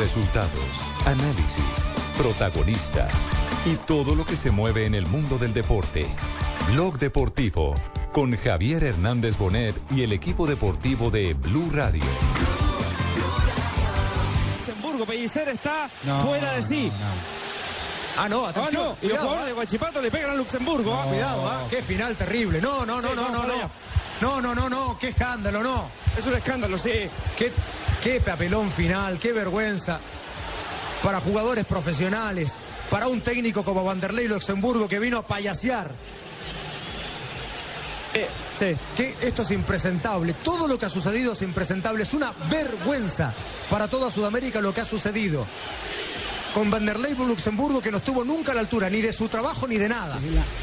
Resultados, análisis, protagonistas y todo lo que se mueve en el mundo del deporte. Blog Deportivo con Javier Hernández Bonet y el equipo deportivo de Blue Radio. Luxemburgo, Pellicer está No, fuera de sí. no, no. Ah, no, Ah, atención. no, y los jugadores ah. de Guachipato le pegan a Luxemburgo. ah. Cuidado, ah, qué final terrible. No, no, no, Sí, no, no, no. No, no, no, no, qué escándalo, no. Es un escándalo, sí. Qué, qué papelón final, qué vergüenza. Para jugadores profesionales, para un técnico como Vanderlei Luxemburgo que vino a payasear. Eh, sí. Que esto es impresentable. Todo lo que ha sucedido es impresentable. Es una vergüenza para toda Sudamérica lo que ha sucedido. Con Vanderlei Luxemburgo que no estuvo nunca a la altura ni de su trabajo ni de nada.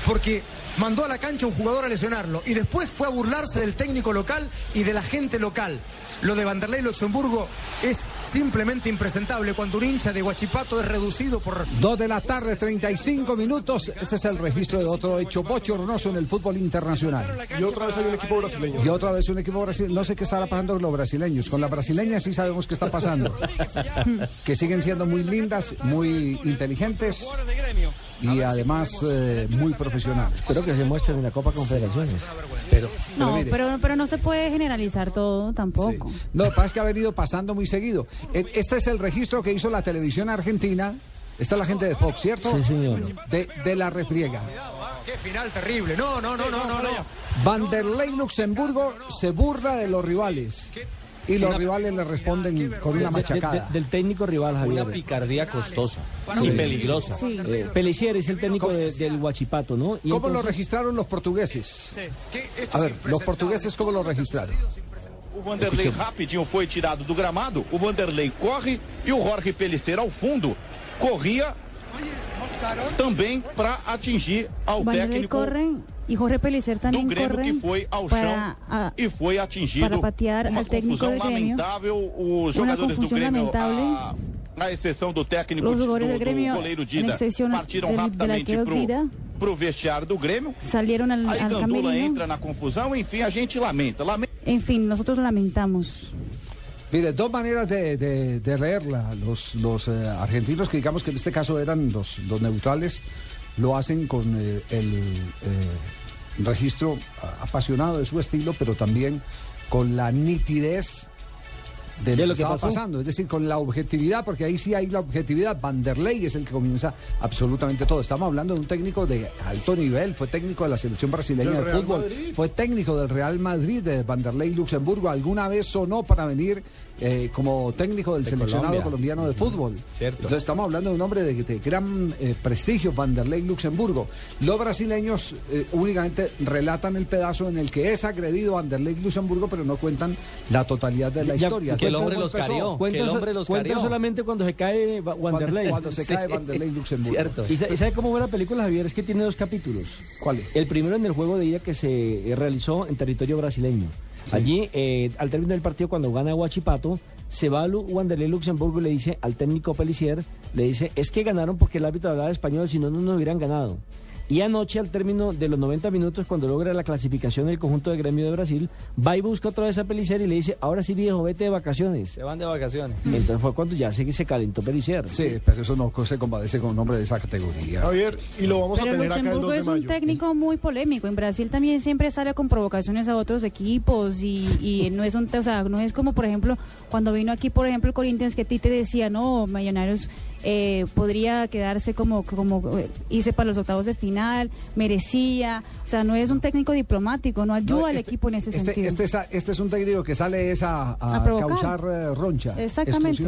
Porque mandó a la cancha a un jugador a lesionarlo y después fue a burlarse del técnico local y de la gente local. Lo de Vanderlei Luxemburgo es simplemente impresentable cuando un hincha de Guachipato es reducido por Dos de la tarde, 35 minutos. Este es el registro de otro hecho bochornoso en el fútbol internacional. Y otra vez hay un equipo brasileño. Y otra vez un equipo brasileño. No sé qué estará pasando con los brasileños. Con las brasileñas sí sabemos qué está pasando. Que siguen siendo muy lindas, muy inteligentes de gremio. Y además eh, muy profesionales. Espero que se muestren en la Copa Confederaciones. Pero, No, mire, pero, pero no se puede generalizar todo tampoco. No, lo que pasa es que ha venido pasando muy seguido. E- Este es el registro que hizo la televisión argentina. Esta es la gente de Fox, ¿cierto? Sí, señor. De, de la refriega. Qué final terrible. No, no, no, no, no, no. Vanderlei Luxemburgo se burla de los rivales. Y los rivales le responden con una De- de- machacada. del técnico rival, Una Javier. picardía costosa Sí. y peligrosa. Sí. Eh, Pelicier es el técnico de- del Huachipato, ¿no? Y ¿Cómo lo registraron los portugueses? A ver, los portugueses, ¿cómo lo registraron? O Vanderlei rapidinho foi tirado do gramado. O Vanderlei corre e o Jorge Pellicer ao fundo corria também para atingir ao Vanderlei técnico corre y Jorge Pelicer do también Grêmio corre que foi ao para, chão a- e foi atingido. para patear Uma al técnico confusão do Grêmio. lamentável. Os Uma jogadores do confusão Grêmio, lamentável. a, a exceção do técnico Los do, jugadores del do Grêmio, goleiro a Dida, excepción partiram del- del rapidamente arquero Dida. pro, vestiário do Grêmio. salieron al, Aí al Gandula camerino. entra na confusão, enfim, a gente lamenta. lamenta. En fin, nosotros lamentamos. Mire, dos maneras de, de- de leerla. Los, los eh, argentinos, que digamos que en este caso eran los, los neutrales, lo hacen con eh, el eh, registro apasionado de su estilo, pero también con la nitidez de lo, De que, lo que estaba pasó. pasando, es decir, con la objetividad, porque ahí sí hay la objetividad. Vanderlei es el que comienza absolutamente todo. Estamos hablando de un técnico de alto nivel, fue técnico de la selección brasileña de fútbol, fue técnico del Real Madrid, de Vanderlei Luxemburgo. Alguna vez sonó para venir eh, como técnico del De seleccionado Colombia. colombiano de fútbol. Cierto. Entonces estamos hablando de un hombre de, de gran eh, prestigio, Vanderlei Luxemburgo. Los brasileños eh, únicamente relatan el pedazo en el que es agredido Vanderlei Luxemburgo, pero no cuentan la totalidad de la Ya, historia. Que el ¿Cómo hombre los empezó? carió. Que Cuentan el hombre los cuentan carió. solamente cuando se cae Wanderlei. cuando se Sí. cae Vanderlei Luxemburgo. Cierto. ¿Y sa- y sabe cómo fue la película, Javier? Es que tiene dos capítulos. ¿Cuál es? El primero en el juego de ida que se eh, realizó en territorio brasileño. Allí, eh, al término del partido, cuando gana Huachipato, se va a Wanderlei Luxemburgo y le dice al técnico Pelicier, le dice, es que ganaron porque el árbitro hablaba español, si no, no nos hubieran ganado. Y anoche, al término de los 90 minutos, cuando logra la clasificación del conjunto de gremio de Brasil, va y busca otra vez a Pelicier y le dice, ahora sí viejo, vete de vacaciones. Se van de vacaciones. Entonces fue cuando ya se, se calentó Pelicier. Sí, pero eso no se compadece con un hombre de esa categoría. Javier, y lo vamos Pero a tener acá el 2 Luxemburgo de es un técnico muy polémico. En Brasil también siempre sale con provocaciones a otros equipos y, y no es un, o sea, no es como por ejemplo cuando vino aquí por ejemplo el Corinthians que Tite decía no Millonarios eh, podría quedarse como como eh, irse para los octavos de final merecía, o sea no es un técnico diplomático, no ayuda No, al este- equipo en ese este, sentido. Este es, a- este es un técnico que sale es a, a A provocar. causar eh, roncha. Exactamente.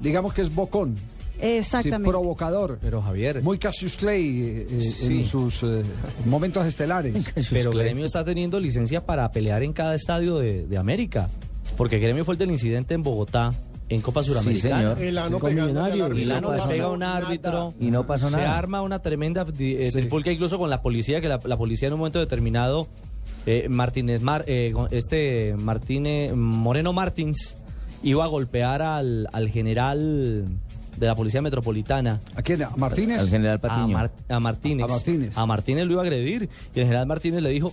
Digamos que es bocón. sí, Exactamente. provocador. Pero Javier, Muy Cassius Clay eh, eh, Sí. en sus eh, momentos estelares. pero Gremio está teniendo licencia para pelear en cada estadio de, de América. Porque Gremio fue el del incidente en Bogotá, en Copa Suramericana. El ano Con pegándole al Millonarios. árbitro, Milano no le pasó pega a un árbitro Y no pasó se nada. arma una tremenda eh, Sí. incluso con la policía que la, la policía en un momento determinado eh, Martínez Mar, eh, este Martínez Moreno Martins iba a golpear al, al general de la Policía Metropolitana. ¿A quién? ¿A Martínez? Al general A, Patiño. Mar- a Martínez. A Martínez. A Martínez lo iba a agredir. Y el general Martínez le dijo,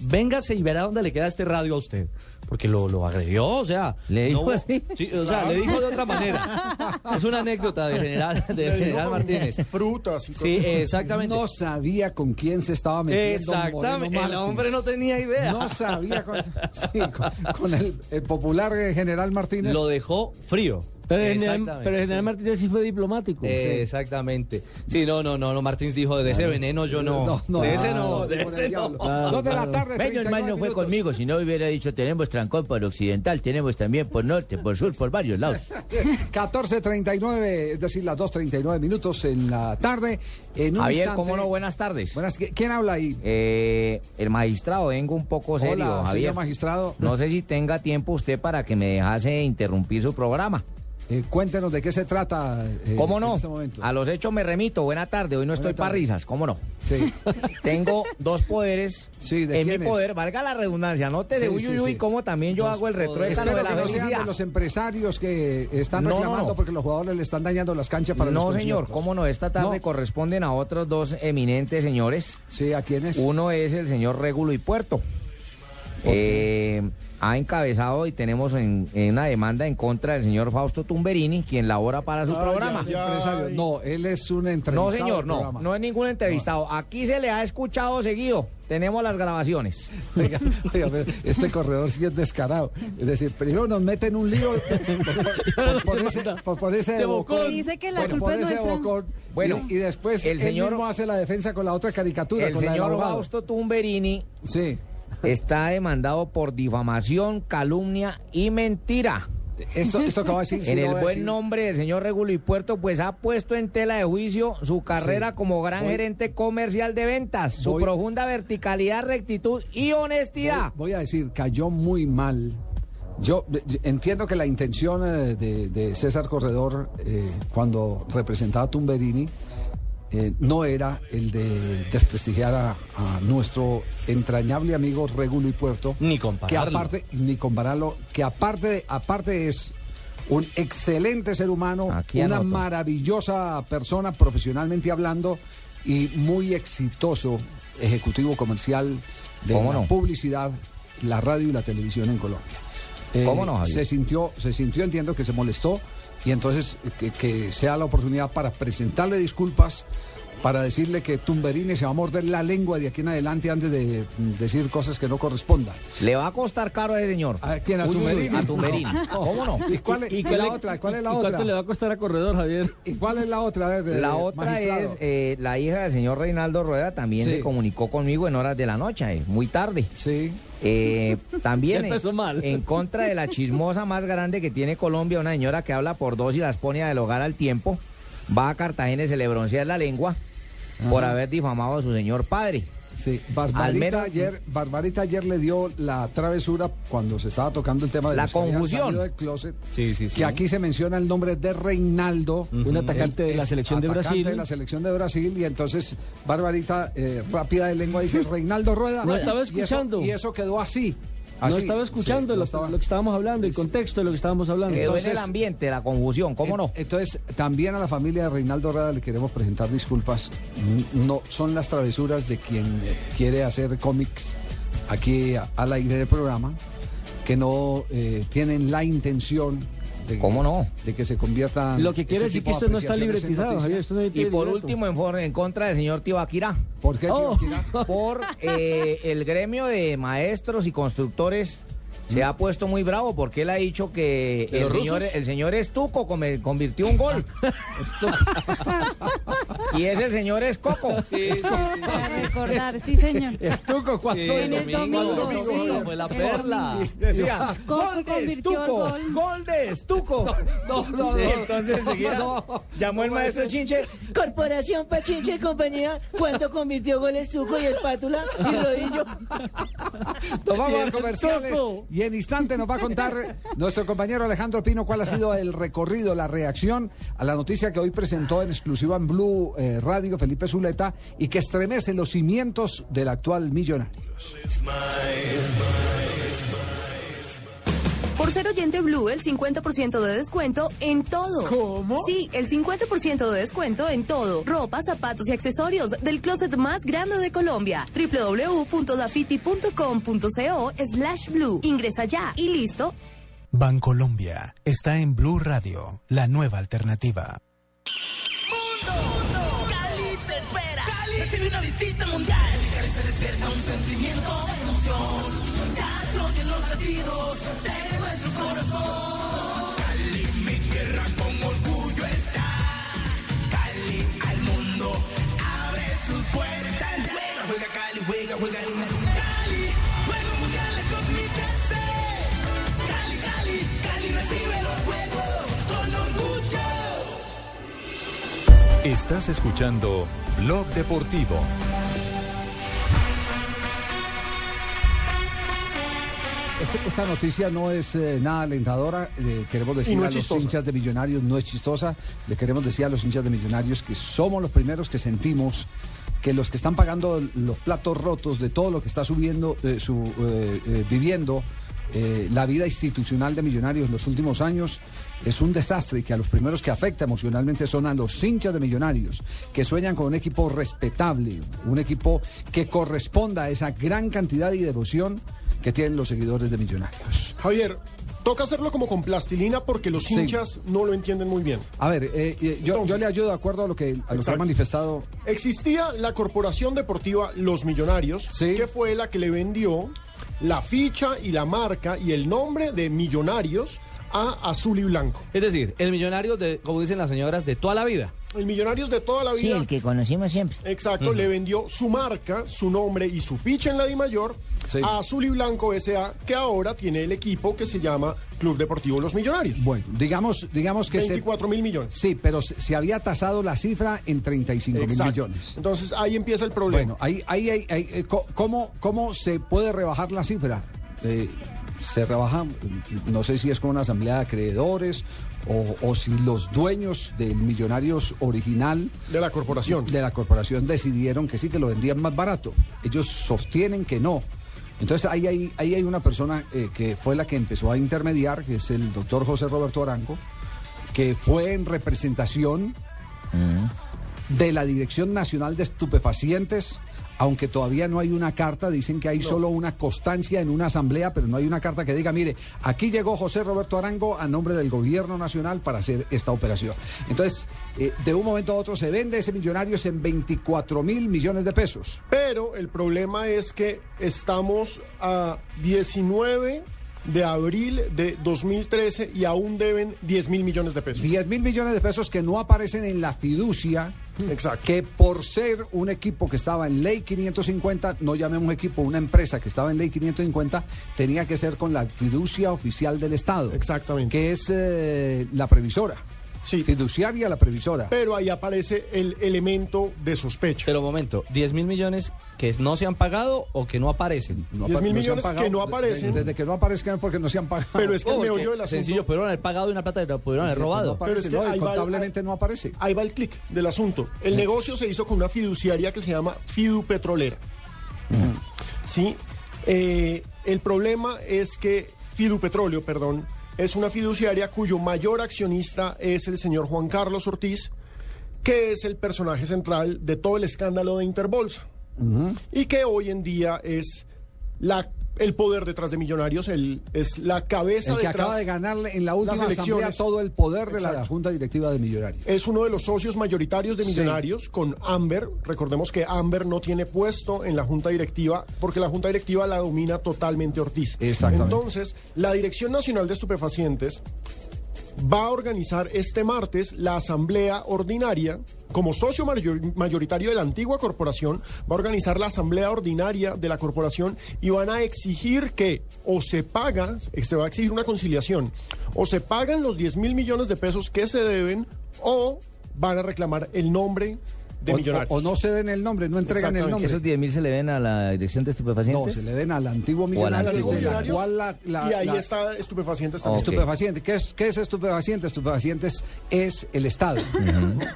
véngase y verá dónde le queda este radio a usted. Porque lo, lo agredió, o sea... ¿Le dijo hubo- así? Sí, o sea, le dijo de otra manera. Es una anécdota del general, del general Martínez. Frutas y Sí, exactamente. No sabía con quién se estaba metiendo. Exactamente. El hombre no tenía idea. No sabía con, sí, con- con el, el popular eh, general Martínez. Lo dejó frío. Pero el general, pero el general sí. Martínez sí fue diplomático. Eh, Exactamente. Sí, no, no, no, no. Martínez dijo, de ese veneno yo no. de ese no, de ese no. Dos de la tarde, Menos 39 mal no fue conmigo, si no hubiera dicho tenemos trancón por occidental, tenemos también por norte, por sur, por varios lados. 14.39, es decir, las 2.39 minutos en la tarde. En un Javier, instante- ¿cómo no? Buenas tardes. Buenas, ¿Quién habla ahí? Eh, el magistrado, vengo un poco serio, Hola, Javier. señor magistrado. No sé si tenga tiempo usted para que me dejase interrumpir su programa. Eh, cuéntenos de qué se trata. eh, ¿Cómo no? En este momento. A los hechos me remito. Buena tarde. Hoy no estoy para risas. ¿Cómo no? Sí. Tengo dos poderes Sí, ¿de en mi poder. Valga la redundancia. Sí, uy, sí, uy, uy, sí. cómo también yo hago el Espero de la que no sean de los empresarios que están No, no, reclamando no. porque los jugadores le están dañando las canchas para los No, señor, cómo no. Esta tarde No. corresponden a otros dos eminentes señores. Sí, ¿a quiénes? Uno es el señor Régulo y Puerto. Eh, ha encabezado y tenemos en, en una demanda en contra del señor Fausto Tumberini, quien labora para su programa. No, él es un No, entrevistado. señor, del no, no es ningún entrevistado. Aquí se le ha escuchado seguido. Tenemos las grabaciones. Oiga, oiga, este corredor sí es descarado. Es decir, primero nos meten un lío por, por ponerse, por ponerse de bocón. dice que la por culpa es nuestra. Bueno, y, y después el él señor- mismo hace la defensa con la otra caricatura, El con la señor. Fausto Tumberini Sí. Está demandado por difamación, calumnia y mentira. Esto, esto que va a decir. en el buen decir. nombre del señor Regulo y Puerto, pues ha puesto en tela de juicio su carrera Sí. como gran Voy- gerente comercial de ventas, su Voy- profunda verticalidad, rectitud y honestidad. Voy, voy a decir, cayó muy mal. Yo, entiendo que la intención eh, de, de César Corredor, eh, cuando representaba a Tumberini, eh, no era el de desprestigiar a, a nuestro entrañable amigo Regulo y Puerto. Ni Que compararlo. aparte, ni compararlo, que aparte, de- aparte es un excelente ser humano, Aquí una anoto. maravillosa persona profesionalmente hablando y muy exitoso ejecutivo comercial de ¿Cómo la no? publicidad, la radio y la televisión en Colombia. Eh, ¿Cómo no, Javier? Se sintió, se sintió, entiendo que se molestó y entonces que, que sea la oportunidad para presentarle disculpas, para decirle que Tumberini se va a morder la lengua de aquí en adelante antes de mm, decir cosas que no correspondan. Le va a costar caro a ese señor. ¿A quién? ¿A Uy, uy, uy, Tumberini? A Tumberini. No. ¿Cómo no? ¿Y cuál es, y la le- otra? ¿Cuál es la y otra? ¿Cuánto le va a costar a Corredor, Javier? ¿Y cuál es la otra? A ver, eh, La otra magistrado. es eh, la hija del señor Reinaldo Rueda, también Sí. se comunicó conmigo en horas de la noche, eh, muy tarde. Sí. Eh, también mal. en contra de la chismosa más grande que tiene Colombia, una señora que habla por dos y las pone a del hogar al tiempo, va a Cartagena y se le broncea la lengua por haber difamado a su señor padre. Sí, Barbarita ayer, Barbarita ayer le dio la travesura cuando se estaba tocando el tema de La los confusión. del closet, Sí, sí, sí. que aquí se menciona el nombre de Reinaldo, Un atacante de la selección de atacante Brasil. de la selección de Brasil y entonces Barbarita eh, rápida de lengua dice Reinaldo Rueda. No estaba Y eso- escuchando. Y eso, quedó así. No así. estaba escuchando Sí, lo, no estaba- lo que estábamos hablando, el contexto de lo que estábamos hablando. Quedó en el Entonces- ambiente, la confusión, ¿cómo no? Entonces, también a la familia de Reinaldo Rueda le queremos presentar disculpas. No son las travesuras de quien quiere hacer cómics aquí a- al aire del programa, que no eh, tienen la intención de, ¿Cómo no? de que se conviertan. Lo que quiere decir que esto no está libretizado, noticia. Javier. Esto no Y por libreto. último, en, for- en contra del señor Tibaquirá. ¿Por qué? Oh. Tibaquirá? por eh, el gremio de maestros y constructores se ha puesto muy bravo porque él ha dicho que ¿De el señor, el señor Estuco convirtió un gol. y es el señor Escoco. Sí, sí, sí, sí, Para recordar, sí, señor. Estuco, ¿cuál Sí? En el domingo, domingo, sí. fue la perla. domingo. Decía, gol de Estuco, gol. gol de Estuco. No, no, Sí, no. entonces enseguida No, llamó el maestro. Chinche. Corporación Pachinche y compañía, ¿cuánto convirtió con estuco y espátula y rodillo? Bien, comerciales Estuco. Y en instante nos va a contar nuestro compañero Alejandro Pino cuál ha sido el recorrido, la reacción a la noticia que hoy presentó en exclusiva en Blue eh, Radio Felipe Zuleta y que estremece los cimientos del actual Millonarios. Por ser oyente Blue, el 50% de descuento en todo. ¿Cómo? Sí, el 50% de descuento en todo. Ropa, zapatos y accesorios del closet más grande de Colombia. www.dafiti.com.co slash blue. Ingresa ya y listo. Bancolombia está en Blue Radio, la nueva alternativa. Cali te espera. Cali recibe una visita Estás escuchando Blog Deportivo. Este- esta noticia no es eh, nada alentadora. Le queremos decir no a los chistosa. hinchas de Millonarios, no es chistosa. Le queremos decir a los hinchas de Millonarios que somos los primeros que sentimos que los que están pagando los platos rotos de todo lo que está subiendo, eh, su, eh, eh, viviendo eh, la vida institucional de Millonarios en los últimos años es un desastre y que a los primeros que afecta emocionalmente son a los hinchas de Millonarios, que sueñan con un equipo respetable, un equipo que corresponda a esa gran cantidad y devoción que tienen los seguidores de Millonarios. Javier, toca hacerlo como con plastilina porque los Sí. hinchas no lo entienden muy bien. A ver, eh, eh, yo, le ayudo de acuerdo a lo que, a lo que ha manifestado. Existía la Corporación Deportiva Los Millonarios, que fue la que le vendió la ficha y la marca y el nombre de Millonarios a Azul y Blanco. Es decir, el millonario, de, como dicen las señoras, de toda la vida. El Millonarios de toda la Sí, vida. el que conocimos siempre. Exacto, le vendió su marca, su nombre y su ficha en la Dimayor a Azul y Blanco S.A., que ahora tiene el equipo que se llama Club Deportivo Los Millonarios. Bueno, digamos, digamos que 24 mil millones. Sí, pero se, se había tasado la cifra en 35 mil Exacto. millones. Entonces ahí empieza el problema. Bueno, ahí, ahí, ahí, ahí, eh, ¿cómo, ¿cómo se puede rebajar la cifra? Eh, se rebaja, no sé si es con una asamblea de acreedores o, o si los dueños del Millonarios original de la corporación de la corporación decidieron que sí que lo vendían más barato. Ellos sostienen que no. Entonces ahí hay, ahí hay una persona eh, que fue la que empezó a intermediar, que es el doctor José Roberto Arango, que fue en representación de la Dirección Nacional de Estupefacientes, aunque todavía no hay una carta, dicen que hay solo una constancia en una asamblea, pero no hay una carta que diga, mire, aquí llegó José Roberto Arango a nombre del gobierno nacional para hacer esta operación. Entonces, eh, de un momento a otro se vende ese Millonarios en 24 mil millones de pesos. Pero el problema es que estamos a 19 de abril de 2013 y aún deben 10 mil millones de pesos. 10 mil millones de pesos que no aparecen en la fiducia. Exacto. Que por ser un equipo que estaba en ley 550, no llamemos equipo, una empresa que estaba en ley 550, tenía que ser con la fiducia oficial del Estado. Exactamente. Que es eh, la previsora. Sí. Fiduciaria la previsora. Pero ahí aparece el elemento de sospecha. Pero momento, 10 mil millones que no se han pagado o que no aparecen. No 10 mil no millones que no aparecen. Desde que no aparezcan porque no se han pagado. Pero es que el Oh, meollo del asunto... Sencillo, pudieron haber pagado y una plata que pudieron haber robado. no aparece, Pero es que no, va- no aparece. Ahí va el clic del asunto. El negocio se hizo con una fiduciaria que se llama Fidu Petrolera. Sí. Eh, el problema es que Fidu Petróleo, perdón, es una fiduciaria cuyo mayor accionista es el señor Juan Carlos Ortiz, que es el personaje central de todo el escándalo de Interbolsa. Y que hoy en día es la, el poder detrás de Millonarios, el, es la cabeza El que detrás acaba de ganarle en la última asamblea todo el poder de la. Junta Directiva de Millonarios. Es uno de los socios mayoritarios de Sí. Millonarios con Amber. Recordemos que Amber no tiene puesto en la Junta Directiva porque la Junta Directiva la domina totalmente Ortiz. Entonces, la Dirección Nacional de Estupefacientes va a organizar este martes la asamblea ordinaria. Como socio mayor- mayoritario de la antigua corporación, va a organizar la asamblea ordinaria de la corporación y van a exigir que o se paga, se va a exigir una conciliación, o se pagan los 10 mil millones de pesos que se deben o van a reclamar el nombre de o, Millonarios. o- o no se den el nombre, no entregan el nombre. ¿Esos 10 mil se le ven a la dirección de No, estupefacientes? se le den al antiguo al millonario, antiguo de la Millonarios, cual la- la- y ahí la- está estupefacientes también. Ok. Estupefaciente. ¿Qué es, ¿Qué es estupefaciente? Estupefacientes es el Estado.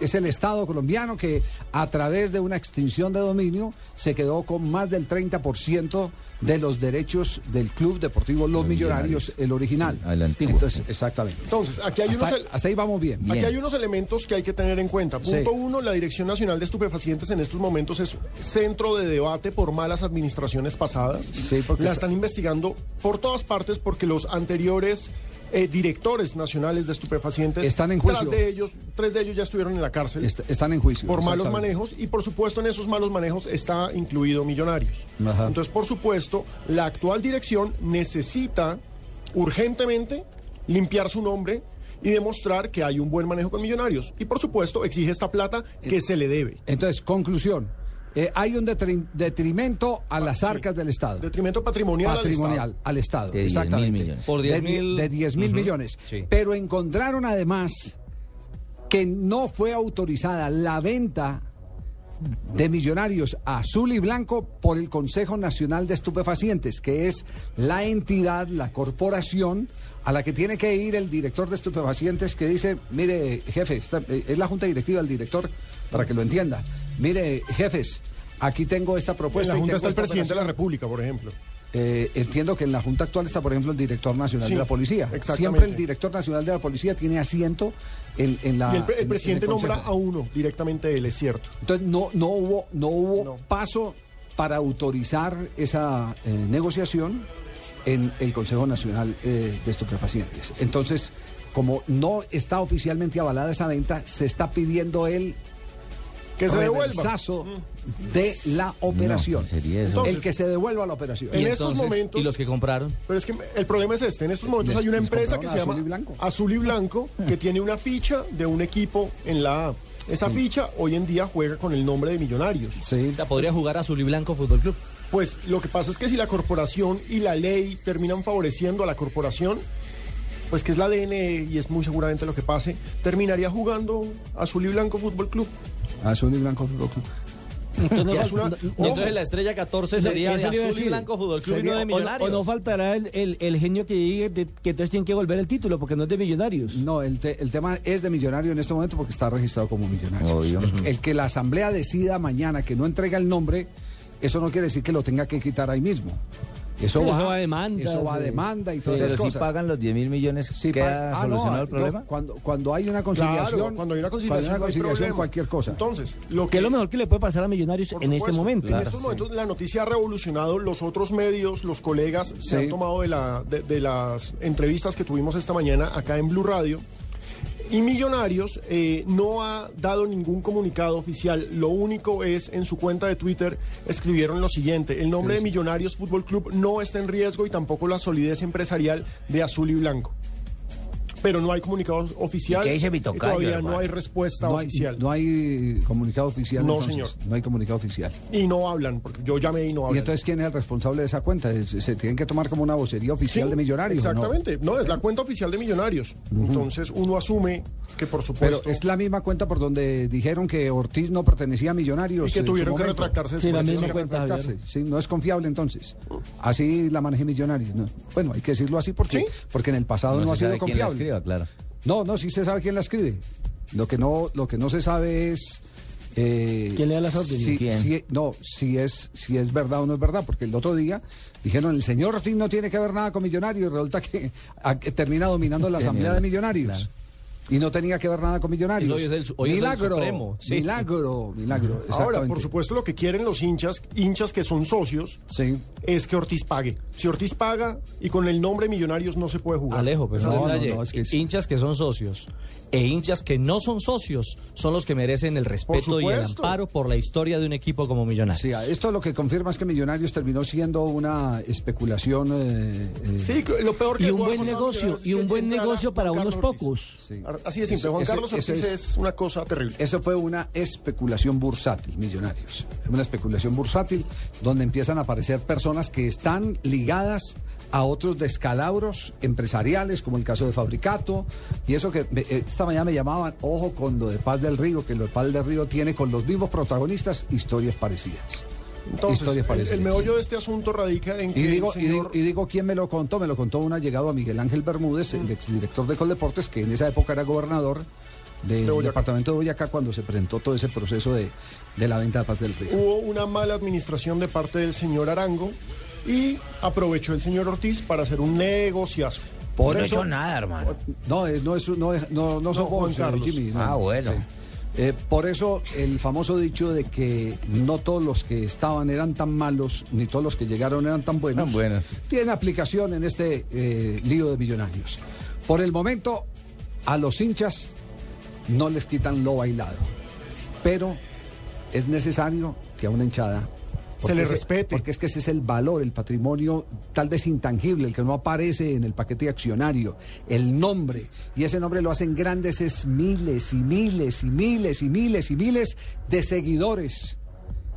Es el Estado colombiano que a través de una extinción de dominio se quedó con más del 30% de los derechos del Club Deportivo Los, Millonarios, el original. El antiguo. Entonces, exactamente. Entonces, aquí hay hasta, unos... hasta ahí vamos bien. Aquí hay unos elementos que hay que tener en cuenta. Punto Sí. uno, la Dirección Nacional de Estupefacientes en estos momentos es centro de debate por malas administraciones pasadas. Sí, porque la está- están investigando por todas partes porque los anteriores eh, directores nacionales de estupefacientes Están en tras juicio. de ellos, tres de ellos ya estuvieron en la cárcel Est- están en juicio. por malos manejos y por supuesto en esos malos manejos está incluido Millonarios. Ajá. Entonces, por supuesto, la actual dirección necesita urgentemente limpiar su nombre y demostrar que hay un buen manejo con Millonarios. Y por supuesto, exige esta plata que se le debe. Entonces, conclusión. Eh, hay un detri- detrimento a las arcas del Estado. Detrimento patrimonial, patrimonial al Estado, De 10 mil exactamente. millones. Por 10 de, mil- de 10 mil millones. Sí. Pero encontraron además que no fue autorizada la venta de millonarios a azul y blanco por el Consejo Nacional de Estupefacientes, que es la entidad, la corporación a la que tiene que ir el director de estupefacientes que dice, mire, jefe, esta- eh, es la junta directiva del director, para que lo entienda. Mire, jefes, aquí tengo esta En propuesta. la y Junta está el presidente de la operación". República, por ejemplo. Eh, entiendo que en la Junta actual está, por ejemplo, el director nacional Sí, de la policía. exactamente. Siempre el director nacional de la policía tiene asiento en, en la. y el, pre- el en- en presidente nombra a uno directamente él, es cierto. Entonces no, no hubo, no hubo No. paso para autorizar esa eh, negociación en el Consejo Nacional eh, de Estupefacientes. Entonces, como no está oficialmente avalada esa venta, se está pidiendo el Que se devuelva. de la operación. sería eso. Entonces, el que se devuelva la operación. En Y estos entonces, momentos- ¿Y los que compraron? Pero es que el problema es este. En estos momentos Les- hay una les empresa que se compraron llama Azul y Blanco. Azul y Blanco que tiene una ficha de un equipo en la A. Esa ficha hoy en día juega con el nombre de Millonarios. Sí. Sea, podría jugar Azul y Blanco Fútbol Club. Pues lo que pasa es que si la corporación y la ley terminan favoreciendo a la corporación, pues que es la DNE y es muy seguramente lo que pase, terminaría jugando Azul y Blanco Fútbol Club. Azul y blanco. Fútbol Club. Entonces, no no- la estrella 14 No, sería de Azul y. Blanco Fútbol Club y Sería- no de o- Millonarios. O, no faltará el, el- el genio que diga de- que entonces tienen que volver el título porque no es de millonarios. No, el, te- el tema es de millonario en este momento porque está registrado como millonario. Obvio. El, el que la asamblea decida mañana que no entrega el nombre, eso no quiere decir que lo tenga que quitar ahí mismo. Eso, Sí, va, eso va a demanda, Eso va a sí. demanda y todas Pero esas si cosas. pagan los 10 mil millones, Sí, ¿queda ah, no, solucionado el no, problema? cuando, cuando hay una conciliación, Claro, cuando hay una conciliación, hay una no hay conciliación, problema. cualquier cosa. Entonces, lo Que es lo mejor que le puede pasar a millonarios en este supuesto. momento. En estos momentos la noticia ha revolucionado los otros medios, los colegas se Sí. han tomado de, la, de, de las entrevistas que tuvimos esta mañana acá en Blue Radio. Y Millonarios eh, no ha dado ningún comunicado oficial. Lo único es en su cuenta de Twitter escribieron lo siguiente: el nombre de Millonarios Fútbol Club no está en riesgo y tampoco la solidez empresarial de Azul y Blanco. Pero no hay comunicado oficial. ¿Y qué dice mi y tocayo, Todavía no hay respuesta no, hay, oficial. no hay comunicado oficial. No, entonces. señor. No hay comunicado oficial. Y no hablan, porque yo llamé y no ¿Y hablan. entonces quién es el responsable de esa cuenta? ¿Se tienen que tomar como una vocería oficial Sí, de millonarios? no? Exactamente, ¿no? es la cuenta oficial de Millonarios. Entonces uno asume que por Pero supuesto es la misma cuenta por donde dijeron que Ortiz no pertenecía a Millonarios. y que tuvieron que retractarse Sí, la después. misma cuenta. Sí, no es confiable entonces. Así la maneje Millonarios. no. Bueno, hay que decirlo así porque, Sí. porque en el pasado no, No ha sido confiable. Claro. No, no, sí se sabe quién la escribe. Lo que no, lo que no se sabe es eh, ¿Quién le da las órdenes? si- ¿Quién? si- no, si es, si es verdad o no es verdad, porque el otro día dijeron el señor Ortiz no tiene que ver nada con Millonarios y resulta que, a- que termina dominando la asamblea de Millonarios. Y no tenía que ver nada con Millonarios. Hoy es el hoy es el milagro, Supremo, sí. milagro, milagro. Ahora, por supuesto, lo que quieren los hinchas, hinchas que son socios, Sí. es que Ortiz pague. Si Ortiz paga y con el nombre Millonarios no se puede jugar. Alejo, pero No, no, no, no, es que sí. hinchas que son socios e hinchas que no son socios son los que merecen el respeto y el amparo por la historia de un equipo como Millonarios. Sí, esto lo que confirma es que Millonarios terminó siendo una especulación. eh, eh, Sí, lo peor que Y un buen negocio, y un buen negocio para unos pocos. sí. Así de simple, Eso- Juan ese- Carlos Ortiz ese es... una cosa terrible. Eso fue una especulación bursátil, Millonarios. Una especulación bursátil donde empiezan a aparecer personas que están ligadas a otros descalabros empresariales, como el caso de Fabricato, y eso que eh, esta mañana me llamaban, ojo con lo de Paz del Río, que lo de Paz del Río tiene con los mismos protagonistas historias parecidas. Entonces, historias el, parecidas. el meollo de este asunto radica en que Y digo, y, señor- digo, y digo quién me lo contó, me lo contó un allegado a Miguel Ángel Bermúdez, el exdirector de Coldeportes, que en esa época era gobernador del De departamento de Boyacá cuando se presentó todo ese proceso de, de la venta de Paz del Río. hubo una mala administración de parte del señor Arango y aprovechó el señor Ortiz para hacer un negociazo. Por no he eso- hecho nada, hermano. No, es- no, es, no, es- no, no son Juan vos, eh, Carlos. Jimmy. no. Ah, bueno. Sí. Eh, por eso el famoso dicho de que no todos los que estaban eran tan malos, ni todos los que llegaron eran tan buenos, Tan tiene aplicación en este eh, lío de millonarios. Por el momento, a los hinchas no les quitan lo bailado, pero es necesario que a una hinchada Se le respete. Porque es que ese es el valor, el patrimonio tal vez intangible, el que no aparece en el paquete accionario, el nombre. Y ese nombre lo hacen grandes, es miles y miles y miles y miles y miles de seguidores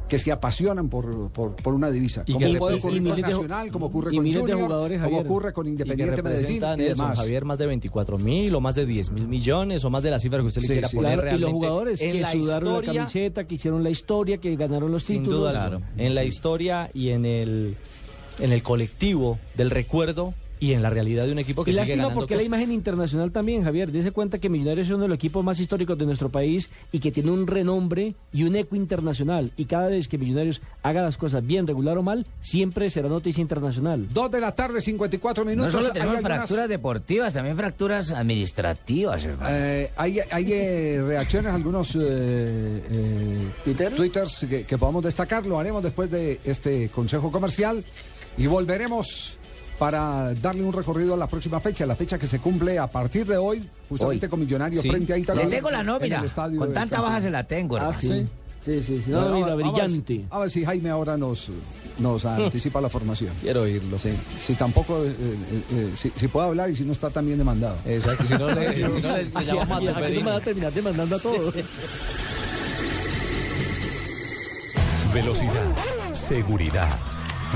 que se apasionan por, por, por una divisa. Y como puede ocurrir y con Nacional, como ocurre y con Junior, jugadores, como Javier. ocurre con Y Independiente Medellín representan y demás. Javier, más de 24 mil o más de 10 mil millones o más de la cifra que usted Sí, le quiera sí. poner Claro, y los realmente. jugadores en que la sudaron la historia, camiseta, que hicieron la historia, que ganaron los Sin títulos. duda, claro. En la historia y en el, en el colectivo del recuerdo y en la realidad de un equipo que Y sigue lástima ganando porque la imagen internacional también, Javier. Dese cuenta que Millonarios es uno de los equipos más históricos de nuestro país y que tiene un renombre y un eco internacional. Y cada vez que Millonarios haga las cosas bien, regular o mal, siempre será noticia internacional. Dos de la tarde, 54 No minutos. solo Hay tenemos algunas- fracturas deportivas, también fracturas administrativas, hermano. Eh, hay hay eh, reacciones, algunos eh, eh, twitters que, que podamos destacar. Lo haremos después de este consejo comercial y volveremos para darle un recorrido a la próxima fecha, la fecha que se cumple a partir de hoy, justamente Hoy. con Millonarios Sí. frente a Italia. Le tengo la nómina. Con tanta baja se la tengo, hermano. Ah, sí. Sí, sí, sí. No, mira, a ver- a ver si- brillante. A ver si Jaime ahora nos, nos anticipa la formación. Quiero oírlo. Sí, si tampoco, eh, eh, eh, si, si puede hablar y si no está también demandado. Exacto, si no le, si no le, llamamos a no me va a terminar demandando a todos. Velocidad, seguridad,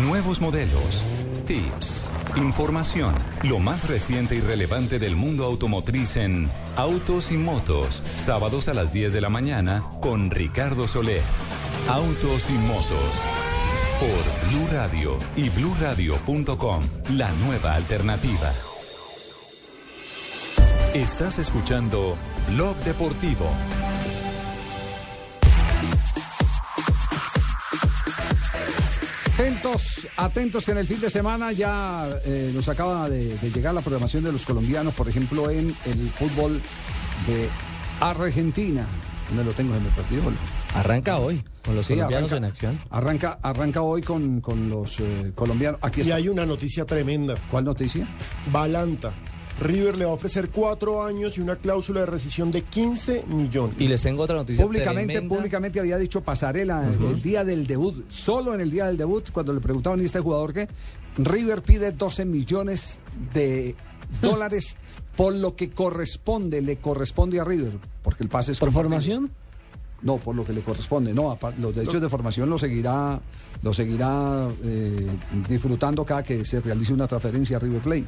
nuevos modelos, tips, información, lo más reciente y relevante del mundo automotriz en Autos y Motos, sábados a las 10 de la mañana con Ricardo Soler. Autos y Motos por Blue Radio y bluradio.com, la nueva alternativa. Estás escuchando Blog Deportivo. Atentos, atentos que en el fin de semana ya eh, nos acaba de, de llegar la programación de los colombianos, por ejemplo, en el fútbol de Argentina. ¿Dónde lo tengo? Se me perdió. Arranca hoy con los Sí, colombianos arranca- en acción. Arranca, arranca hoy con, con los eh, colombianos. Aquí Y está. hay una noticia tremenda. ¿Cuál noticia? Balanta. River le va a ofrecer cuatro años y una cláusula de rescisión de 15 millones. Y les tengo otra noticia Públicamente, tremenda. públicamente había dicho Pasarela el día del debut, solo en el día del debut, cuando le preguntaban a este jugador que River pide 12 millones de dólares por lo que corresponde, le corresponde a River, porque el pase es ¿Por formación? No, por lo que le corresponde, no, los derechos de formación lo seguirá, lo seguirá eh, disfrutando cada que se realice una transferencia a River Plate.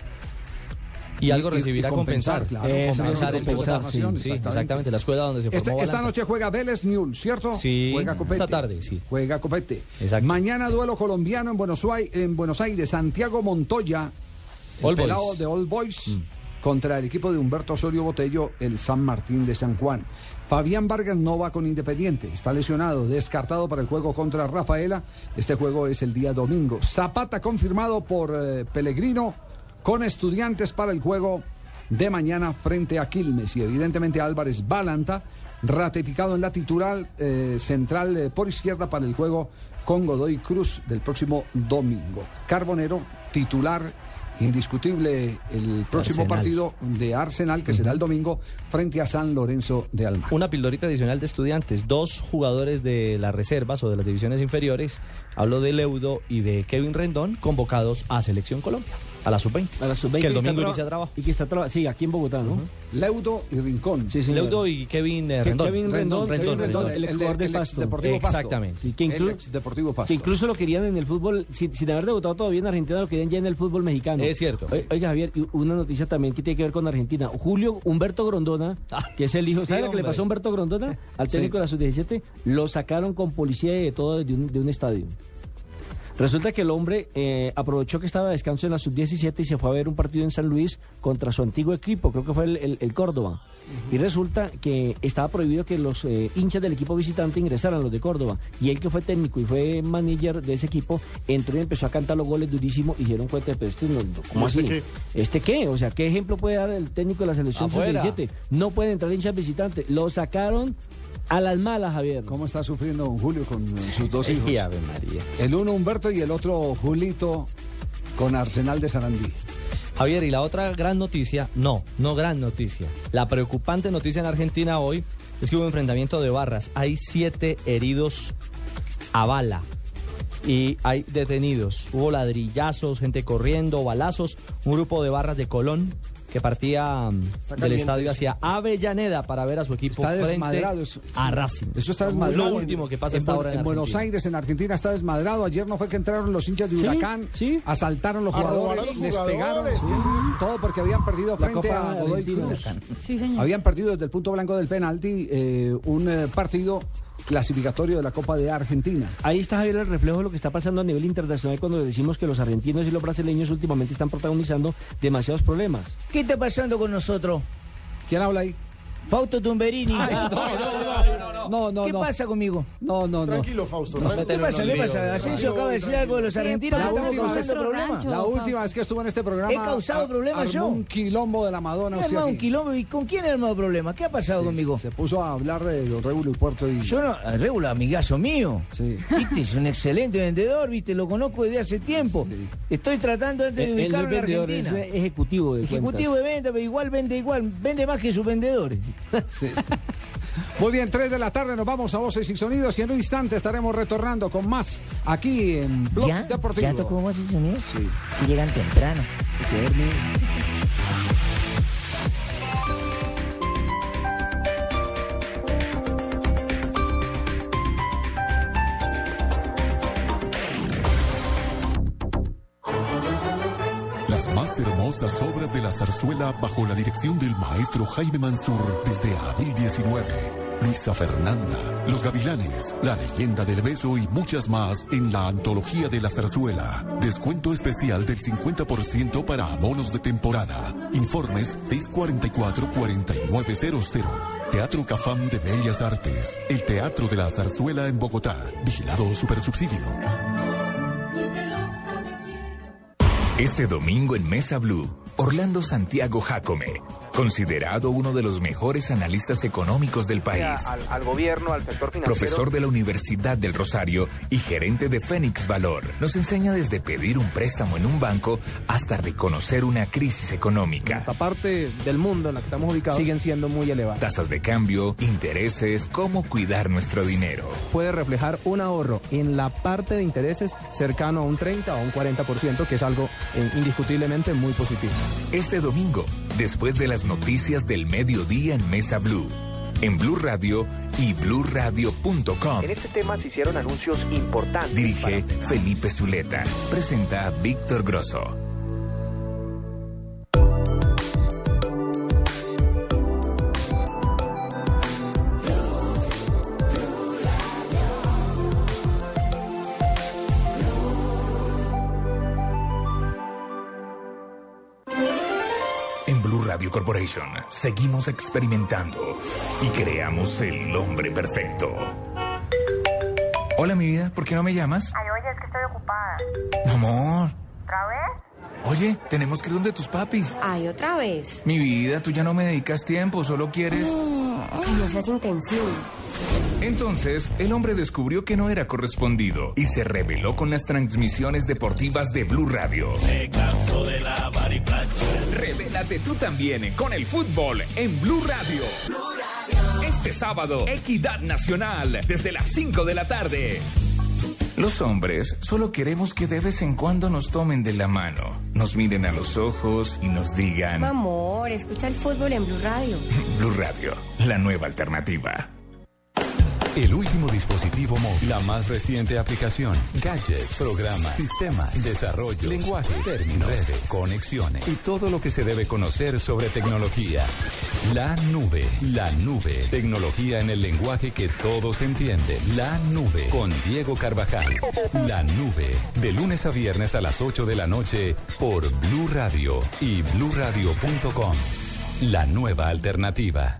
Y algo recibirá y compensar. compensar, claro, Eso, compensar, el compensar, sí, sí, exactamente. exactamente. La escuela donde se Este- formó esta noche juega Vélez Newell, ¿cierto? Sí, Juega Copete. esta tarde, sí. Juega Copete. Exacto. Mañana duelo colombiano en Buenos, Ai- en Buenos Aires. Santiago Montoya, el All pelado Boys. Mm. de All Boys, contra el equipo de Humberto Osorio Botello, el San Martín de San Juan. Fabián Vargas no va con Independiente, está lesionado, descartado para el juego contra Rafaela. Este juego es el día domingo. Zapata confirmado por eh, Pellegrino con estudiantes para el juego de mañana frente a Quilmes y evidentemente Álvarez Balanta ratificado en la titular eh, central eh, por izquierda para el juego con Godoy Cruz del próximo domingo. Carbonero titular indiscutible el próximo Arsenal. partido de Arsenal que será el domingo frente a San Lorenzo de Almagro. Una pildorita adicional de estudiantes. Dos jugadores de las reservas o de las divisiones inferiores, hablo de Leudo y de Kevin Rendón, convocados a Selección Colombia. A la sub-20. A la sub-20 Que el domingo inicia trabajo. Y que está traba- sí, aquí en Bogotá, ¿no? Leudo y Rincón. Sí, señor. Leudo y Kevin eh, Rendón. Kevin Rendón, Kevin Rendón, el jugador de el Pasto. Deportivo Pasto. Exactamente. Sí, que, inclu- El ex Deportivo Pasto. que incluso lo querían en el fútbol, sin, sin haber debutado todavía en Argentina, lo querían ya en el fútbol mexicano. Es cierto. O- Oiga, Javier, y una noticia también que tiene que ver con Argentina. Julio Humberto Grondona, que es el hijo, sí, ¿sabe lo que le pasó a Humberto Grondona? Al técnico Sí. de la sub-17, lo sacaron con policía y de todo de un, de un estadio. Resulta que el hombre eh, aprovechó que estaba de descanso en la sub-17 y se fue a ver un partido en San Luis contra su antiguo equipo, creo que fue el, el- el Córdoba. Y resulta que estaba prohibido que los eh, hinchas del equipo visitante ingresaran, los de Córdoba. Y él que fue técnico y fue manager de ese equipo, entró y empezó a cantar los goles durísimo y dieron cuenta de, pero este no, ¿cómo ¿Y este así? qué? ¿Este qué? O sea, ¿qué ejemplo puede dar el técnico de la selección Afuera. sub-17? No pueden entrar hinchas visitantes. Lo sacaron a las malas, Javier. ¿Cómo está sufriendo don Julio con eh, sus dos hijos? Ay, Ave María. El uno Humberto y el otro Julito con Arsenal de Sarandí. Javier, y la otra gran noticia, no, no gran noticia. La preocupante noticia en Argentina hoy es que hubo enfrentamiento de barras. Hay siete heridos a bala y hay detenidos. Hubo ladrillazos, gente corriendo, balazos. Un grupo de barras de Colón que partía mm, del estadio hacia Avellaneda para ver a su equipo Está desmadrado. Eso, a Racing. eso está desmadrado. Lo último que pasa en, hasta Bu- ahora en, en Buenos. Aires, en Argentina, está desmadrado. Ayer no fue que entraron los hinchas de Sí, Huracán, sí. asaltaron los jugadores, los les jugadores, pegaron. Todo porque habían perdido frente Copa a Godoy. Cruz. Sí, señor. Habían perdido desde el punto blanco del penalti eh, un eh, partido clasificatorio de la Copa de Argentina. Ahí está Javier el reflejo de lo que está pasando a nivel internacional cuando decimos que los argentinos y los brasileños últimamente están protagonizando demasiados problemas. ¿Qué está pasando con nosotros? ¿Quién habla ahí? Fausto Tumberini. No, no, ¿Qué no. pasa conmigo? No, no, no. Tranquilo, Fausto. ¿Qué pasa? ¿Qué pasa? Asensio acaba de decir algo de los argentinos que La estamos última causando vez- problemas. La No, última vez que estuvo en este programa. ¿He causado problemas yo? un quilombo de la Madonna. He armado un quilombo. ¿Y con quién he armado problemas? ¿Qué ha pasado Sí, conmigo? sí, Se puso a hablar de los Regulo y Puerto y. Yo no, eh, Regula, amigazo mío. Sí. Viste, es un excelente vendedor, viste, lo conozco desde hace tiempo. Sí. Estoy tratando antes de no ubicarlo en vendedor, es Argentina. ejecutivo de Ejecutivo de venta, pero igual vende igual, vende más que sus vendedores. Sí. Muy bien, 3 de la tarde nos vamos a Voces y Sonidos y en un instante estaremos retornando con más aquí en Blog ¿Ya? Deportivo. ¿Ya tocó voces y sonidos? Sí. Es que llegan temprano. Más hermosas obras de la zarzuela bajo la dirección del maestro Jaime Mansur desde abril 19. Luisa Fernanda, Los Gavilanes, La leyenda del beso y muchas más en la antología de la zarzuela. Descuento especial del 50% para abonos de temporada. Informes 644-4900. Teatro Cafam de Bellas Artes. El Teatro de la Zarzuela en Bogotá. Vigilado Supersubsidio. Este domingo en Mesa Blue, Orlando Santiago Jacome, considerado uno de los mejores analistas económicos del país, Al, al gobierno, al sector financiero. profesor de la Universidad del Rosario y gerente de Fénix Valor, nos enseña desde pedir un préstamo en un banco hasta reconocer una crisis económica. Esta parte del mundo en la que estamos ubicados siguen siendo muy elevadas. Tasas de cambio, intereses, cómo cuidar nuestro dinero. Puede reflejar un ahorro en la parte de intereses cercano a un 30 o un 40%, que es algo eh, indiscutiblemente muy positivo. Este domingo, después de las noticias del mediodía en Mesa Blue, en Blue Radio y bluradio.com. En este tema se hicieron anuncios importantes. Dirige Felipe Zuleta. Presenta Víctor Grosso. Corporation seguimos experimentando y creamos el hombre perfecto. Hola, mi vida, ¿por qué no me llamas? Ay, oye, es que estoy ocupada. Mi amor. ¿Otra vez? Oye, tenemos que ir donde tus papis. Ay, otra vez. Mi vida, tú ya no me dedicas tiempo, solo quieres... Ay, no seas intención. Entonces, el hombre descubrió que no era correspondido y se rebeló con las transmisiones deportivas de Blue Radio. Me canso de lavar y planchar. Revélate tú también con el fútbol en Blue Radio. Este sábado, Equidad Nacional, desde las 5 de la tarde. Los hombres solo queremos que de vez en cuando nos tomen de la mano, nos miren a los ojos y nos digan Amor, escucha el fútbol en Blue Radio. Blue Radio, la nueva alternativa. El último dispositivo móvil, la más reciente aplicación, gadgets, programas, sistemas, desarrollo, lenguaje, términos, redes, conexiones y todo lo que se debe conocer sobre tecnología. La nube, la nube, tecnología en el lenguaje que todos entienden. La nube con Diego Carvajal. La nube, de lunes a viernes a las 8 de la noche por Blue Radio y bluradio.com. La nueva alternativa.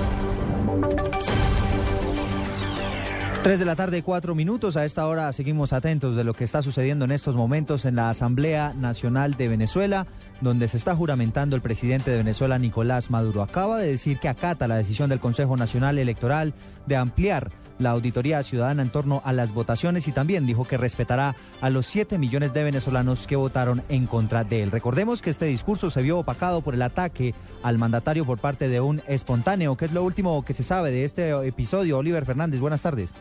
3 de la tarde, cuatro minutos. A esta hora seguimos atentos de lo que está sucediendo en estos momentos en la Asamblea Nacional de Venezuela, donde se está juramentando el presidente de Venezuela, Nicolás Maduro. Acaba de decir que acata la decisión del Consejo Nacional Electoral de ampliar la auditoría ciudadana en torno a las votaciones y también dijo que respetará a los 7 millones de venezolanos que votaron en contra de él. Recordemos que este discurso se vio opacado por el ataque al mandatario por parte de un espontáneo, que es lo último que se sabe de este episodio. Oliver Fernández, buenas tardes.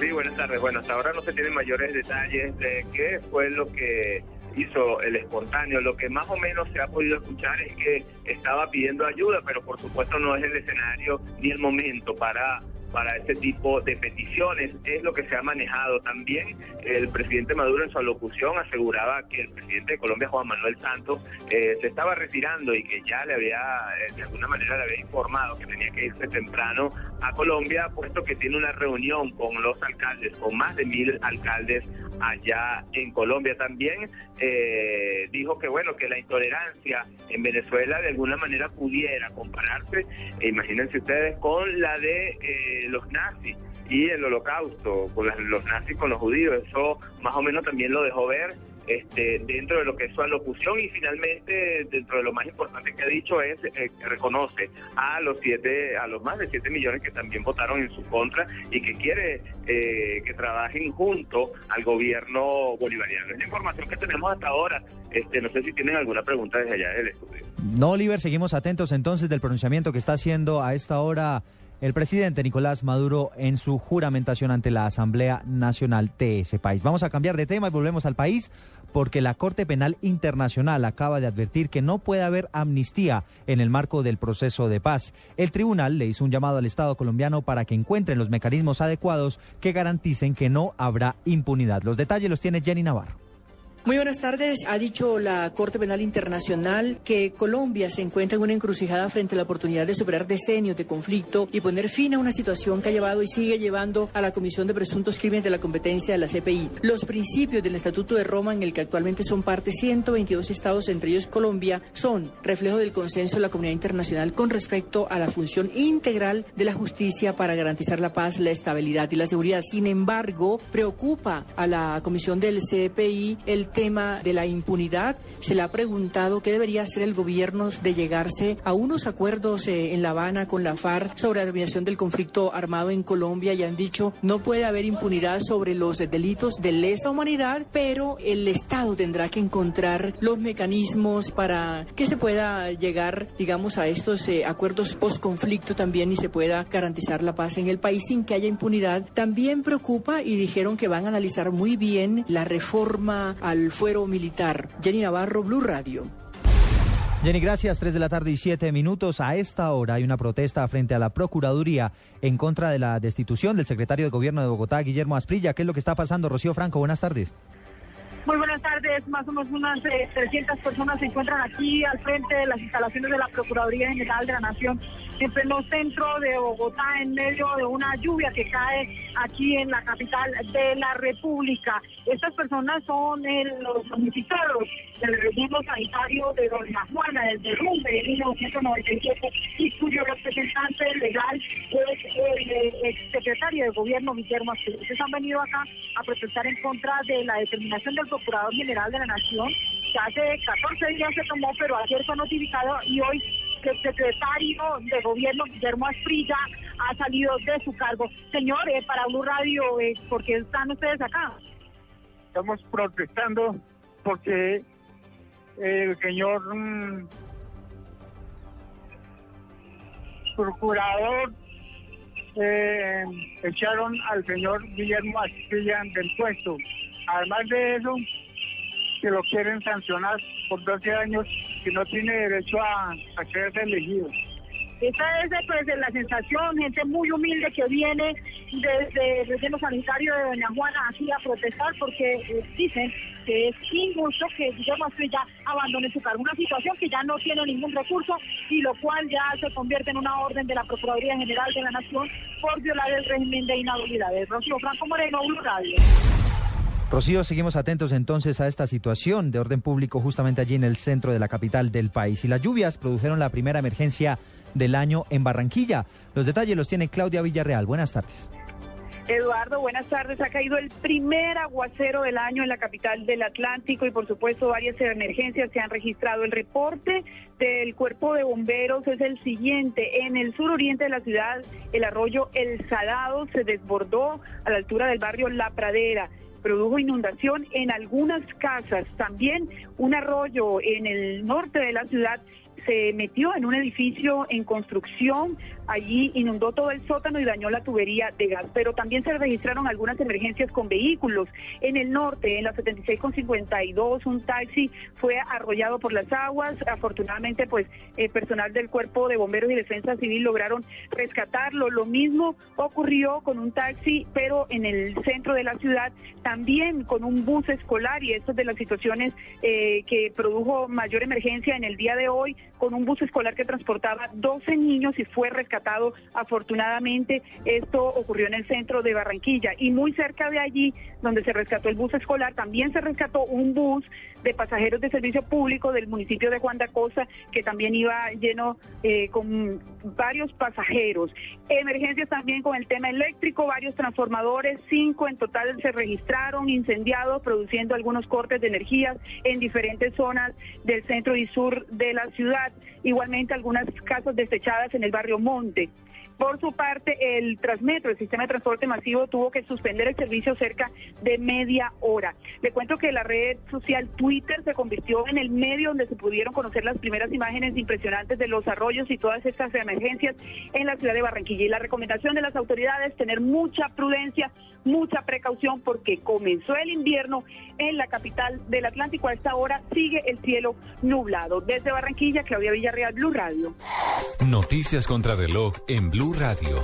Sí, buenas tardes. Bueno, hasta ahora no se tienen mayores detalles de qué fue lo que hizo el espontáneo. Lo que más o menos se ha podido escuchar es que estaba pidiendo ayuda, pero por supuesto no es el escenario ni el momento para para este tipo de peticiones. Es lo que se ha manejado también. El presidente Maduro en su alocución aseguraba que el presidente de Colombia, Juan Manuel Santos, eh, se estaba retirando y que ya le había, eh, de alguna manera, le había informado que tenía que irse temprano a Colombia, puesto que tiene una reunión con los alcaldes, con más de mil alcaldes allá en Colombia. También eh, dijo que, bueno, que la intolerancia en Venezuela de alguna manera pudiera compararse, e imagínense ustedes, con la de eh, los nazis y el holocausto, con los nazis con los judíos. Eso más o menos también lo dejó ver este, dentro de lo que es su alocución y finalmente dentro de lo más importante que ha dicho es eh, que reconoce a los siete a los más de 7 millones que también votaron en su contra y que quiere eh, que trabajen junto al gobierno bolivariano es la información que tenemos hasta ahora este no sé si tienen alguna pregunta desde allá del estudio No, Oliver, seguimos atentos entonces del pronunciamiento que está haciendo a esta hora el presidente Nicolás Maduro en su juramentación ante la Asamblea Nacional de ese país. Vamos a cambiar de tema y volvemos al país porque la Corte Penal Internacional acaba de advertir que no puede haber amnistía en el marco del proceso de paz. El tribunal le hizo un llamado al Estado colombiano para que encuentren los mecanismos adecuados que garanticen que no habrá impunidad. Los detalles los tiene Jenny Navarro. Muy buenas tardes. Ha dicho la Corte Penal Internacional que Colombia se encuentra en una encrucijada frente a la oportunidad de superar decenios de conflicto y poner fin a una situación que ha llevado y sigue llevando a la Comisión de Presuntos Crímenes de la competencia de la CPI. Los principios del Estatuto de Roma, en el que actualmente son parte 122 estados, entre ellos Colombia, son reflejo del consenso de la comunidad internacional con respecto a la función integral de la justicia para garantizar la paz, la estabilidad y la seguridad. Sin embargo, preocupa a la Comisión del CPI el tema de la impunidad. Se le ha preguntado qué debería hacer el gobierno de llegarse a unos acuerdos eh, en La Habana con la FARC sobre la terminación del conflicto armado en Colombia y han dicho no puede haber impunidad sobre los delitos de lesa humanidad, pero el Estado tendrá que encontrar los mecanismos para que se pueda llegar, digamos, a estos eh, acuerdos post-conflicto también y se pueda garantizar la paz en el país sin que haya impunidad. También preocupa y dijeron que van a analizar muy bien la reforma al fuero militar. Jenny Navarro, Blue Radio. Jenny, gracias. Tres de la tarde y siete minutos. A esta hora hay una protesta frente a la Procuraduría en contra de la destitución del secretario de Gobierno de Bogotá, Guillermo Asprilla. ¿Qué es lo que está pasando? Rocío Franco, buenas tardes. Muy buenas tardes, más o menos unas eh, 300 personas se encuentran aquí al frente de las instalaciones de la Procuraduría General de la Nación en pleno centro de Bogotá, en medio de una lluvia que cae aquí en la capital de la República. Estas personas son eh, los damnificados del relleno sanitario de Doña Juana, del derrumbe de 1997, y cuyo representante legal es el eh, exsecretario de Gobierno, Guillermo. Ellos han venido acá a protestar en contra de la determinación del Procurador General de la Nación, que hace 14 días se tomó, pero ayer fue notificado y hoy el secretario de Gobierno, Guillermo Asprilla, ha salido de su cargo. Señor, eh, para Blue Radio, eh, ¿por qué están ustedes acá? Estamos protestando porque el señor mm, procurador eh, echaron al señor Guillermo Astilla del puesto. Además de eso, que lo quieren sancionar por 12 años que no tiene derecho a, ser elegido. Esa es pues, la sensación, gente muy humilde que viene desde el relleno sanitario de Doña Juana aquí a protestar porque eh, dicen que es injusto que Guillermo Asprilla abandone su cargo. Una situación que ya no tiene ningún recurso y lo cual ya se convierte en una orden de la Procuraduría General de la Nación por violar el régimen de inhabilidades. Rocío Franco Moreno, Blue. Rocío, seguimos atentos entonces a esta situación de orden público justamente allí en el centro de la capital del país. Y las lluvias produjeron la primera emergencia del año en Barranquilla. Los detalles los tiene Claudia Villarreal. Buenas tardes. Eduardo, buenas tardes. Ha caído el primer aguacero del año en la capital del Atlántico y por supuesto varias emergencias se han registrado. El reporte del cuerpo de bomberos es el siguiente. En el suroriente de la ciudad, el arroyo El Salado se desbordó a la altura del barrio La Pradera produjo inundación en algunas casas. También un arroyo en el norte de la ciudad se metió en un edificio en construcción, allí inundó todo el sótano y dañó la tubería de gas, pero también se registraron algunas emergencias con vehículos. En el norte, en la 76 con 52, un taxi fue arrollado por las aguas. Afortunadamente, pues, eh, personal del Cuerpo de Bomberos y Defensa Civil lograron rescatarlo. Lo mismo ocurrió con un taxi, pero en el centro de la ciudad, también con un bus escolar, y esto es de las situaciones eh, que produjo mayor emergencia en el día de hoy, con un bus escolar que transportaba 12 niños y fue rescatado afortunadamente. Esto ocurrió en el centro de Barranquilla y muy cerca de allí, donde se rescató el bus escolar, también se rescató un bus de pasajeros de servicio público del municipio de Juan de Acosta, que también iba lleno eh, con varios pasajeros. Emergencias también con el tema eléctrico, varios transformadores, cinco en total se registraron incendiados, produciendo algunos cortes de energía en diferentes zonas del centro y sur de la ciudad. Igualmente algunas casas desechadas en el barrio donde Por su parte, el Transmetro, el sistema de transporte masivo, tuvo que suspender el servicio cerca de media hora. Le cuento que la red social Twitter se convirtió en el medio donde se pudieron conocer las primeras imágenes impresionantes de los arroyos y todas estas emergencias en la ciudad de Barranquilla. Y la recomendación de las autoridades, tener mucha prudencia, mucha precaución, porque comenzó el invierno en la capital del Atlántico. A esta hora sigue el cielo nublado. Desde Barranquilla, Claudia Villarreal, Blue Radio. Noticias contra reloj en Blue Radio.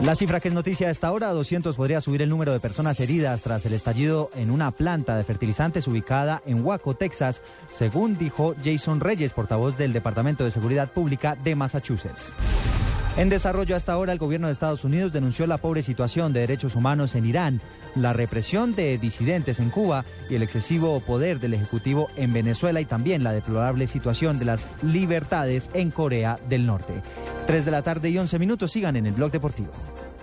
La cifra que es noticia a esta hora, 200 podría subir el número de personas heridas tras el estallido en una planta de fertilizantes ubicada en Waco, Texas, según dijo Jason Reyes, portavoz del Departamento de Seguridad Pública de Massachusetts. En desarrollo hasta ahora, el gobierno de Estados Unidos denunció la pobre situación de derechos humanos en Irán, la represión de disidentes en Cuba y el excesivo poder del Ejecutivo en Venezuela y también la deplorable situación de las libertades en Corea del Norte. 3 de la tarde y 11 minutos, sigan en el blog deportivo.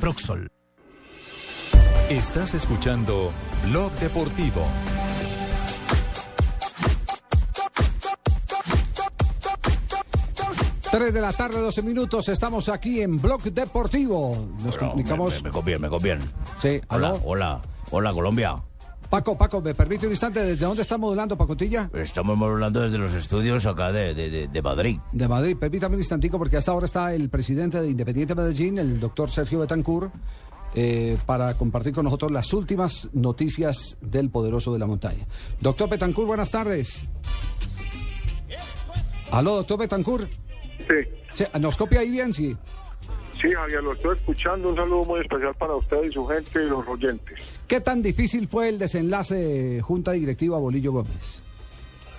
Proxol. Estás escuchando Blog Deportivo. Tres de la tarde, 12 minutos, estamos aquí en Blog Deportivo. Nos Bueno, comunicamos. Me, me, me conviene, me conviene. Sí, Hola, hola, hola Colombia. Paco, Paco, ¿me permite un instante? ¿Desde dónde está modulando, Pacotilla? Estamos hablando desde los estudios acá de, de- de- de Madrid. De Madrid. Permítame un instantico porque hasta ahora está el presidente de Independiente Medellín, el doctor Sergio Betancourt, eh, para compartir con nosotros las últimas noticias del poderoso de la montaña. Doctor Betancourt, buenas tardes. Aló, doctor Betancourt. Sí. ¿Nos copia ahí bien? Sí. Sí, Javier, lo estoy escuchando. Un saludo muy especial para usted y su gente y los oyentes. ¿Qué tan difícil fue el desenlace Junta Directiva Bolillo Gómez?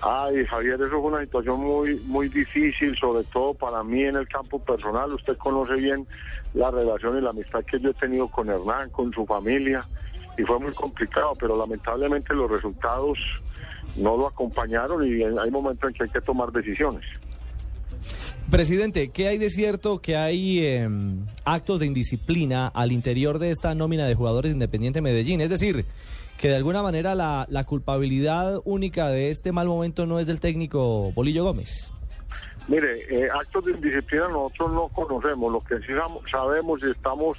Ay, Javier, eso fue una situación muy, muy difícil, sobre todo para mí en el campo personal. Usted conoce bien la relación y la amistad que yo he tenido con Hernán, con su familia, y fue muy complicado, pero lamentablemente los resultados no lo acompañaron y hay momentos en que hay que tomar decisiones. Presidente, ¿qué hay de cierto que hay eh, actos de indisciplina al interior de esta nómina de jugadores de Medellín? Es decir, que de alguna manera la, la culpabilidad única de este mal momento no es del técnico Bolillo Gómez. Mire, eh, actos de indisciplina nosotros no conocemos. Lo que sí sabemos y estamos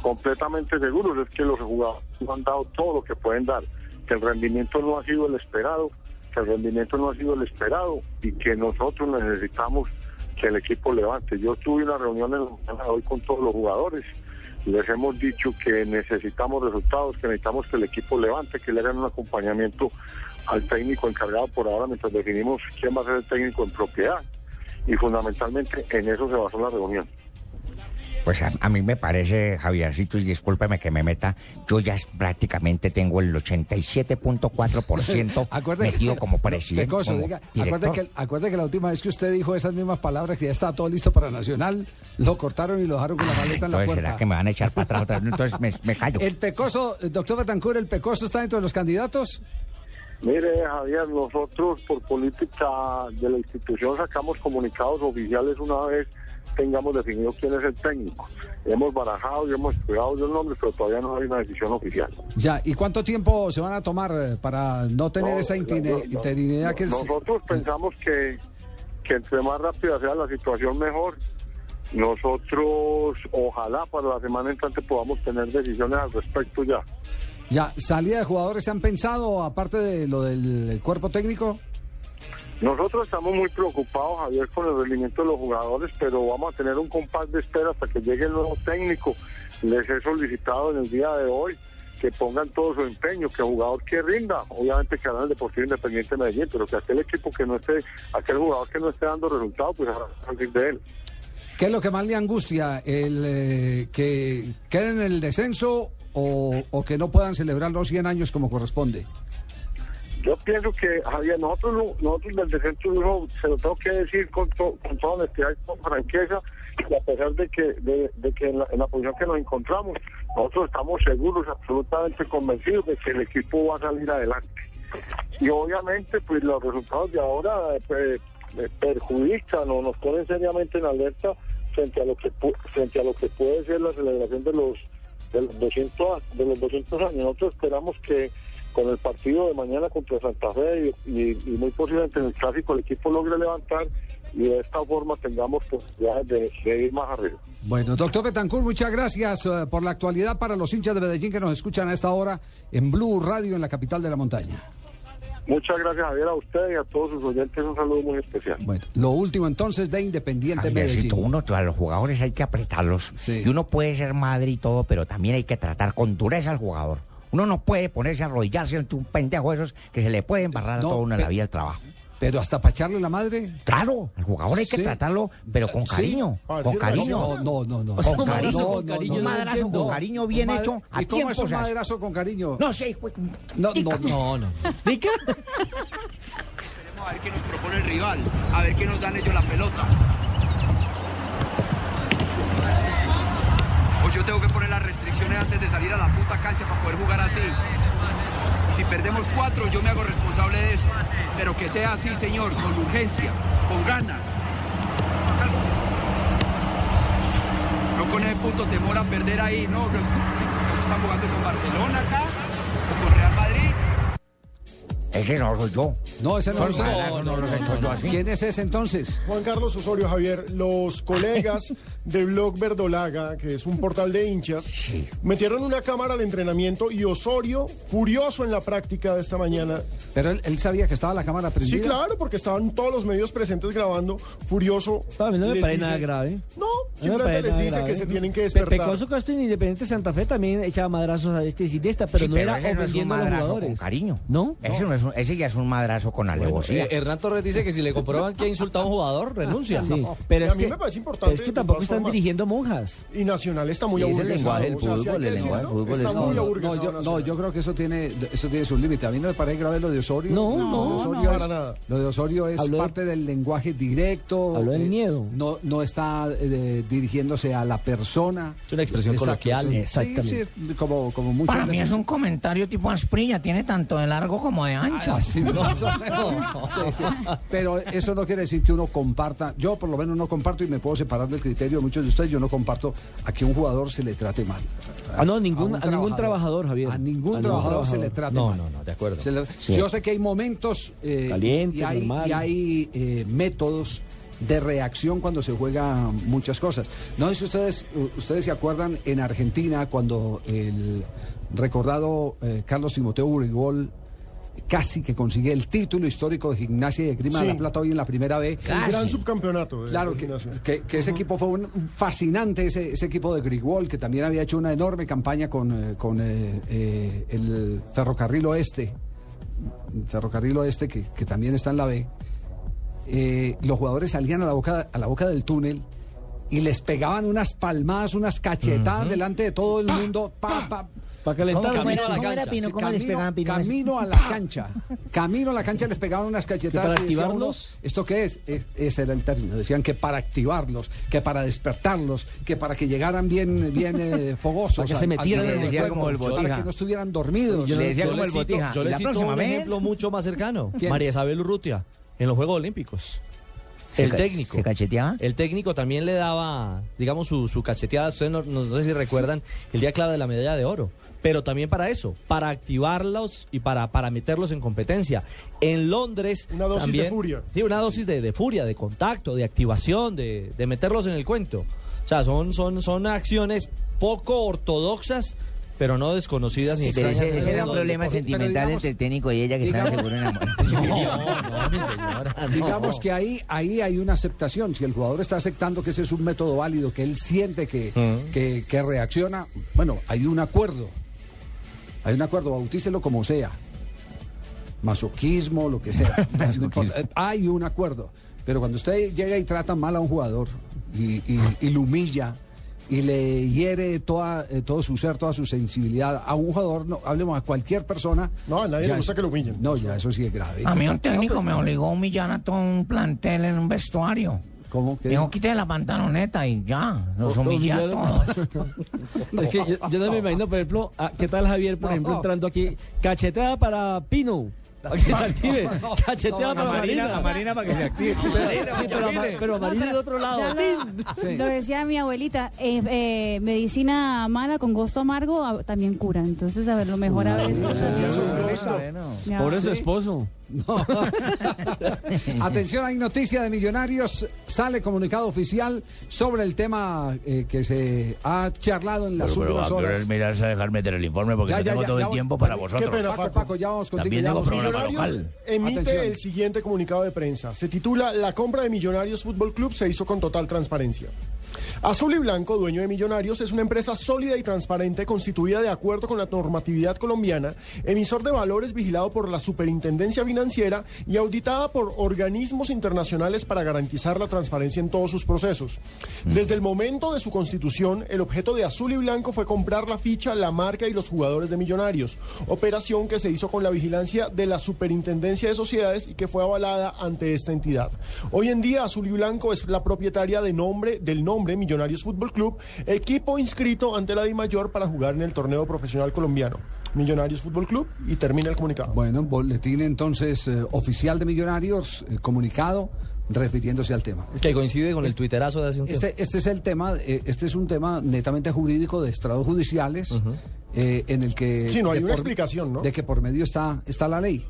completamente seguros es que los jugadores han dado todo lo que pueden dar, que el rendimiento no ha sido el esperado, que el rendimiento no ha sido el esperado y que nosotros necesitamos que el equipo levante. Yo tuve una reunión hoy con todos los jugadores. Les hemos dicho que necesitamos resultados, que necesitamos que el equipo levante, que le hagan un acompañamiento al técnico encargado por ahora mientras definimos quién va a ser el técnico en propiedad. Y fundamentalmente en eso se basó la reunión. Pues a, a mí me parece, Javiercito, y discúlpeme que me meta, yo ya prácticamente tengo el 87.4% Acuerde- metido como presidente, Pecoso, como diga, director. acuerde, que, la última vez que usted dijo esas mismas palabras, que ya estaba todo listo para Nacional, lo cortaron y lo dejaron con la maleta en la Entonces, puerta. ¿será que me van a echar para atrás otra vez? Entonces me, me callo. El Pecoso, eh, doctor Betancourt, ¿el Pecoso está dentro de los candidatos? Mire, Javier, nosotros por política de la institución sacamos comunicados oficiales una vez tengamos definido quién es el técnico. Hemos barajado y hemos estudiado los nombres, pero todavía no hay una decisión oficial. Ya, ¿y cuánto tiempo se van a tomar eh, para no tener No, esa intine- no, no. interinidad que es... Nosotros pensamos que, que entre más rápida sea la situación, mejor. Nosotros, ojalá para la semana entrante podamos tener decisiones al respecto ya. Ya, ¿salida de jugadores se han pensado, aparte de lo del cuerpo técnico? Nosotros estamos muy preocupados, Javier, con el rendimiento de los jugadores, pero vamos a tener un compás de espera hasta que llegue el nuevo técnico. Les he solicitado en el día de hoy que pongan todo su empeño, que el jugador que rinda, obviamente que hará el Deportivo Independiente de Medellín, pero que aquel equipo que no esté, aquel jugador que no esté dando resultados, pues hará salir de él. ¿Qué es lo que más le angustia? ¿El eh, que queden en el descenso o, o que no puedan celebrar los 100 años como corresponde? Yo pienso que, Javier, nosotros, no- nosotros del descenso no, se lo tengo que decir con, to- con toda honestidad y con franqueza, y a pesar de que, de, que en, la, en la posición que nos encontramos, nosotros estamos seguros, absolutamente convencidos de que el equipo va a salir adelante. Y obviamente, pues los resultados de ahora eh, eh, perjudican o nos ponen seriamente en alerta frente a lo que frente a lo que puede ser la celebración de los de los 200 a- de los 200 años. Nosotros esperamos que con el partido de mañana contra Santa Fe y, y- y muy posiblemente en el clásico el equipo logre levantar y de esta forma tengamos posibilidades de, de ir más arriba. Bueno, doctor Betancourt, muchas gracias eh, por la actualidad para los hinchas de Medellín que nos escuchan a esta hora en Blue Radio en la capital de la montaña. Muchas gracias Javier a usted y a todos sus oyentes un saludo muy especial. Bueno, lo último entonces de Independiente Medellín. uno, a los jugadores hay que apretarlos. Y uno puede ser madre y todo, pero también hay que tratar con dureza al jugador. Uno no puede ponerse a arrodillarse ante un pendejo de esos que se le puede embarrar a No, todo uno en la vida del trabajo. Pero hasta para echarle la madre. Claro, al jugador hay que Sí. tratarlo, pero con Sí. cariño. Para Con cariño. No, no, no. Con ¿Cómo cariño. madrazo con Un cariño? No madrazo con cariño bien Un madre- hecho a ¿Y cómo es tiempo. un madrazo con cariño? No sé, pues. No, no, no. no. ¿Dica? A ver qué nos propone el rival, a ver qué nos dan ellos la pelota. Yo tengo que poner las restricciones antes de salir a la puta cancha para poder jugar así. Si perdemos cuatro, yo me hago responsable de eso. Pero que sea así, señor, con urgencia, con ganas. No con el puto temor a perder ahí, no. Están jugando con Barcelona acá, Ese no soy yo. No, ese no, Esos madrazos no los he hecho yo así. ¿Quién es ese entonces? Juan Carlos Osorio Javier, los colegas de Blog Verdolaga, que es un portal de hinchas, metieron una cámara al entrenamiento y Osorio, furioso en la práctica de esta mañana. Pero él, él sabía que estaba la cámara prendida. Sí, claro, porque estaban todos los medios presentes grabando, furioso. A mí no me les parece dice- nada grave. No, No me simplemente les dice grave. que se tienen que Pe- despertar. Pecoso Castro en Independiente Santa Fe también echaba madrazos a este y de esta, pero Sí, no era no ofendiendo a los jugadores. con cariño. ¿No? Ese, no es un- ese ya es un madrazo con alevosía. Eh, Hernán Torres dice que si le comprueban que ha insultado a un jugador, renuncia. Sí, No. pero Y es a mí que, me parece importante, es que tampoco están formas. dirigiendo monjas. Y Nacional está muy Sí, es el lenguaje del o sea, si hay fútbol, el lenguaje del fútbol está es muy No, yo, no, yo creo que eso tiene, eso tiene su límite. A mí no me parece grave lo de Osorio. No, de no, Osorio no, es, para nada. Lo de Osorio es Habló de- parte del lenguaje directo. Habló del miedo. No, no está eh, dirigiéndose a la persona. Es una expresión coloquial. sí. Exactamente. Sí, sí, como, como muchas Para mí veces. es un comentario tipo asprilla, tiene tanto de largo como de ancho. Ah, sí, no. Sí. Pero eso no quiere decir que uno comparta. Yo, por lo menos, no comparto y me puedo separar del criterio de muchos de ustedes. Yo no comparto a que un jugador se le trate mal. Ah, no, ningún, a ningún trabajador, Javier. A ningún A ningún trabajador se le trate No, mal. no, no, de acuerdo. Se le- Sí. Yo sé que hay momentos eh, y hay, y hay eh, métodos de reacción cuando se juega muchas cosas. No sé si ustedes, ustedes se acuerdan en Argentina cuando el recordado eh, Carlos Timoteo Urigol casi que consigue el título histórico de gimnasia y de Grima de la Plata hoy en la primera B. El gran subcampeonato. de Claro, que, gimnasia. que- que ese equipo fue un, un fascinante, ese, ese equipo de Grigol, que también había hecho una enorme campaña con, eh, con eh, eh, el Ferrocarril Oeste, Ferrocarril Oeste, que, que también está en la B. Eh, los jugadores salían a la, boca, a la boca del túnel y les pegaban unas palmadas, unas cachetadas delante de todo el mundo. Pa, pa, Para calentar. ¿Cómo era, a la cancha. Les camino, pegaban, Pino? camino a la cancha. Camino a la cancha les pegaban unas cachetadas. ¿Que para y activarlos? uno, ¿Esto qué es? Es- Ese era el término. Decían que para activarlos, que para despertarlos, que para que llegaran bien, bien eh, fogosos. Para que se al- metieran en el juego. como el Para Botija. que no estuvieran dormidos. Le decía Yo como el Botija. Yo ¿Y le la cito un vez? ejemplo mucho más cercano. ¿Quién? María Isabel Urrutia, en los Juegos Olímpicos. ¿Se El técnico. ¿Se cacheteaba? El técnico también le daba, digamos, su, su cacheteada. Ustedes no, no sé si recuerdan el día clave de la medalla de oro. Pero también para eso, para activarlos y para, para meterlos en competencia. En Londres. Una dosis también- de furia. Sí, una dosis de, de furia, de contacto, de activación, de, de meterlos en el cuento. O sea, son, son, son acciones poco ortodoxas, pero no desconocidas ni Pero ese, ese era un problema sentimental digamos- entre el técnico y ella que estaban digamos- seguro enamorados. No, no, mi señora. no. Digamos que ahí, ahí hay una aceptación. Si el jugador está aceptando que ese es un método válido, que él siente que, Mm. que, que reacciona, bueno, hay un acuerdo. Hay un acuerdo, bautícelo como sea. Masoquismo, lo que sea. No hay un acuerdo. Pero cuando usted llega y trata mal a un jugador y, y- y lo humilla y le hiere toda, eh, todo su ser, toda su sensibilidad a un jugador, no, hablemos a cualquier persona. No, a nadie ya le gusta que lo humillen. No, ya eso sí es grave. A mí un técnico me obligó a humillar a todo un plantel en un vestuario. ¿Cómo? ¿Qué? Dijo, quite la pantaloneta y ya, los Todos humillé a humillaron. todos. Es que yo, yo no me imagino, por ejemplo, a- ¿qué tal Javier, por No, ejemplo, no. entrando aquí? Cacheteada para Pino. Para que se active. no, Cacheteada no, para Marina, Marina. a Marina para que se active. Sí, pero, a Ma- pero a Marina de otro lado. Lo, Sí. lo decía mi abuelita, eh, eh, medicina mala con gusto amargo ah, también cura. Entonces, a ver, lo mejor a veces. Su Sí. esposo. No. Atención, hay noticia de Millonarios. Sale comunicado oficial sobre el tema eh, que se ha charlado en las Pero, pero últimas qué horas. irás a dejar meter el informe porque Ya, no ya, tengo ya, todo ya, el tiempo Paco, para vosotros. pena, Paco, Paco, ya vamos contigo. Vamos. Millonarios local. emite Atención. el siguiente comunicado de prensa. Se titula La compra de Millonarios Fútbol Club se hizo con total transparencia. Azul y Blanco, dueño de Millonarios, es una empresa sólida y transparente constituida de acuerdo con la normatividad colombiana, emisor de valores vigilado por la Superintendencia Financiera y auditada por organismos internacionales para garantizar la transparencia en todos sus procesos. Desde el momento de su constitución, el objeto de Azul y Blanco fue comprar la ficha, la marca y los jugadores de Millonarios, operación que se hizo con la vigilancia de la Superintendencia de Sociedades y que fue avalada ante esta entidad. Hoy en día Azul y Blanco es la propietaria de nombre, del nombre Millonarios Fútbol Club, equipo inscrito ante la DIMAYOR para jugar en el torneo profesional colombiano. Millonarios Fútbol Club y termina el comunicado. Bueno, boletín entonces eh, oficial de Millonarios, eh, comunicado refiriéndose al tema. Que coincide con el tuiterazo de hace un tiempo. Este, este es el tema, eh, este es un tema netamente jurídico de estrados judiciales, eh, en el que Sí, no hay una explicación, ¿no? De que por medio está está la ley.